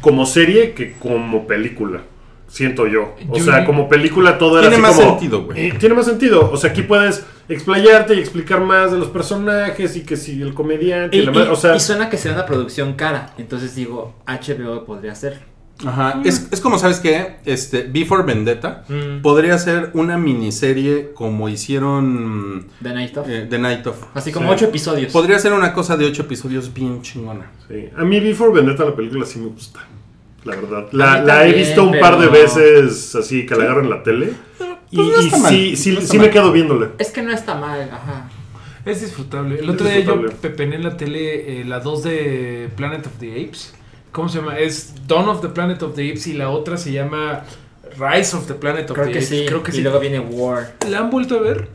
como serie que como película. Siento yo. O Yo- sea, como película todo era Tiene así más como- sentido, güey. Eh, tiene más sentido. O sea, aquí puedes explayarte y explicar más de los personajes y que si el comediante. Y, Y, la y- o sea, y suena que sea una producción cara, entonces digo, HBO podría ser. Ajá, es, es como, ¿sabes qué? Este, Before Vendetta Mm. podría ser una miniserie como hicieron The Night Of. eh, The Night of. Así como Sí. ocho episodios. Podría ser una cosa de ocho episodios bien chingona. sí. A mí Before Vendetta la película sí me gusta. La verdad. La, he visto un par de veces así que la agarro en la tele. Y, Pues no y sí, sí, sí me quedo viéndole. Es que no está mal, ajá. Es disfrutable. El otro día yo pepené en la tele eh, la 2 de Planet of the Apes. ¿Cómo se llama? Es Dawn of the Planet of the Apes y la otra se llama Rise of the Planet of Creo the que Apes. sí. Creo que y sí. luego viene War. ¿La han vuelto a ver?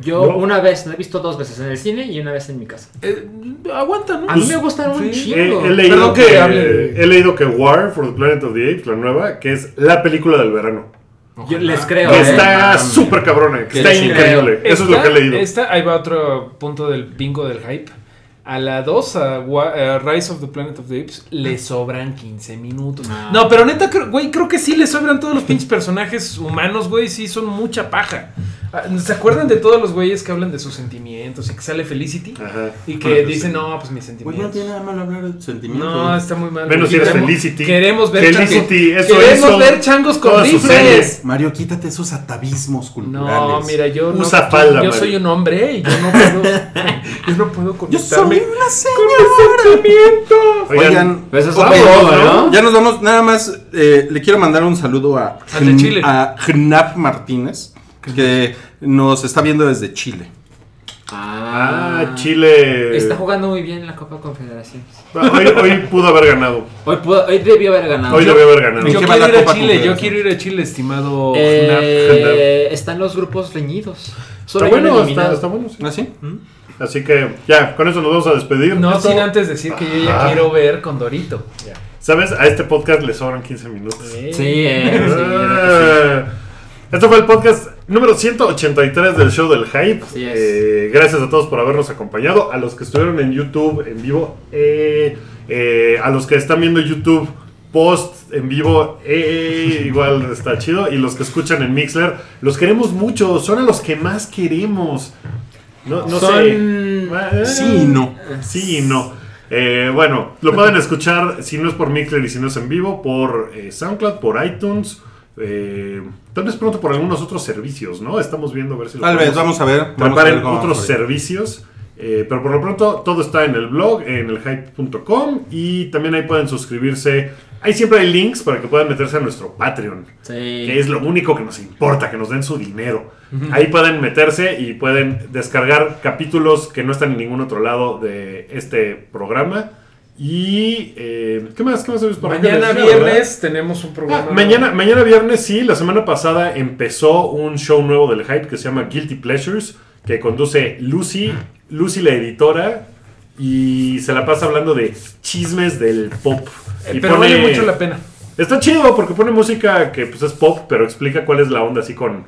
Yo No. una vez, la he visto dos veces en el cine y una vez en mi casa. Eh, aguanta, ¿no? A mí me gustaron un sí. chingo. He, he leído Perdón que que, hable. he leído que War for the Planet of the Apes, la nueva, que es la película del verano. Yo les creo. Que ¿eh? está súper cabrona, que está increíble. Eso es lo que he leído. Esta, ahí va otro punto del bingo del hype. A la 2, a, Rise of the Planet of the Apes, le sobran 15 minutos. Ah. No, pero neta, güey, creo que sí le sobran todos los pinches personajes humanos, güey, sí son mucha paja. Ah, ¿Se acuerdan de todos los güeyes que hablan de sus sentimientos y que sale Felicity? Ajá. Y que Bueno, dicen, sí. no, pues mis Güey, no sentimientos. tiene nada malo hablar de sentimientos. No, está muy mal. Menos si eres Felicity. Queremos ver Felicity, eso Queremos ver changos con rifles. Mario, quítate esos atavismos culturales. No, mira, yo no. Usa yo- falda, Yo soy un hombre y yo no puedo. yo no puedo Yo conectarme soy una con señora. mis sentimientos. Oigan, Oigan, Pues eso todo, ¿no? Ya nos vamos, nada más eh, le quiero mandar un saludo a, Al de Chile. a Gnap Martínez, que nos está viendo desde Chile. Ah, Chile. Está jugando muy bien en la Copa Confederaciones. Hoy, hoy pudo haber ganado. Hoy, pudo- hoy debió haber ganado. Hoy debió haber ganado. ¿En Yo quiero ir a Chile, yo quiero ir a Chile, estimado Eh, están los grupos reñidos. Solo Está bueno, está, eliminado. está bueno. sí. ¿Ah, sí? Así que ya, con eso nos vamos a despedir. No Esto- sin antes decir que yo ya Ah. quiero ver con Dorito. ¿Sabes? A este podcast le sobran 15 minutos. Sí, eh, sí, yo Ah. Esto fue el podcast número 183 del show del hype. Eh, gracias a todos por habernos acompañado. A los que estuvieron en YouTube en vivo. eh, eh, a los que están viendo YouTube post en vivo. igual está chido. Y los que escuchan en Mixler. Los queremos mucho. Son a los que más queremos. No, no Son- sé. Sí y no. Sí y no. Bueno, lo pueden escuchar si no es por Mixler y si no es en vivo, por SoundCloud, por iTunes. Eh, tal vez pronto por algunos otros servicios, ¿no? Estamos viendo a ver si lo Tal vez, vamos a ver. Vamos a ver trepar en cómo otros vamos a ver. servicios. eh, pero por lo pronto todo está en el blog, en elhype.com y también ahí pueden suscribirse. Ahí siempre hay links para que puedan meterse a nuestro Patreon Sí. que es lo único que nos importa, que nos den su dinero. Ahí pueden meterse y pueden descargar capítulos que no están en ningún otro lado de este programa. Y. eh, ¿Qué más? ¿Qué más sabes por acá? Mañana viernes ¿verdad? tenemos un programa. Ah, mañana, mañana viernes, sí, la semana pasada empezó un show nuevo del Hype que se llama Guilty Pleasures, que conduce Lucy, Lucy la editora y se la pasa hablando de chismes del pop. Eh, Y pero vale mucho la pena. Está chido porque pone música que pues es pop, pero explica cuál es la onda así con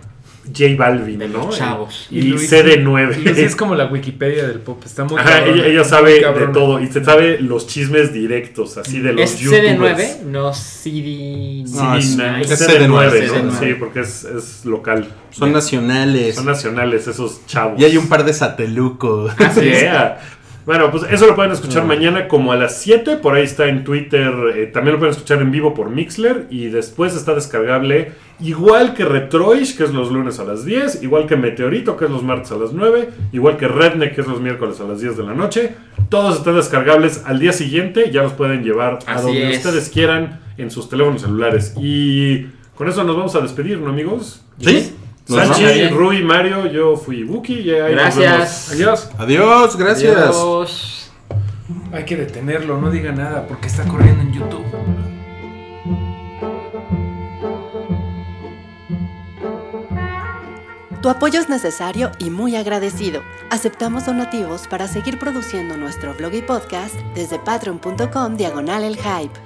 J Balvin, De ¿no? los chavos. Y, Luis- CD9. Luis es como la Wikipedia del pop. Está muy Ajá, cabrón, ella, ella muy sabe de cabrón. todo y se sabe los chismes directos, así de los Es youtubers. CD9, no CD. No, es- CD9, es es CD9, CD9, ¿no? CD9. Sí, porque es, es local. Son nacionales. Son nacionales esos chavos. Y hay un par de satelucos. Yeah. Bueno, pues eso lo pueden escuchar mañana como a las 7. Por ahí está en Twitter. eh, también lo pueden escuchar en vivo por Mixler. Y después está descargable igual que Retroish, que es los lunes a las 10. Igual que Meteorito, que es los martes a las 9. Igual que Redneck, que es los miércoles a las 10 de la noche. Todos están descargables al día siguiente. Ya los pueden llevar a Así donde es. ustedes quieran en sus teléfonos celulares. Y con eso nos vamos a despedir, ¿no, amigos? ¿Sí? Sanchi. Rui, Mario, yo fui Buki. y ahí nos Gracias. Adiós. Adiós, gracias. Adiós. Hay que detenerlo, no diga nada porque está corriendo en YouTube. Tu apoyo es necesario y muy agradecido. Aceptamos donativos para seguir produciendo nuestro blog y podcast desde patreon.com diagonal el hype.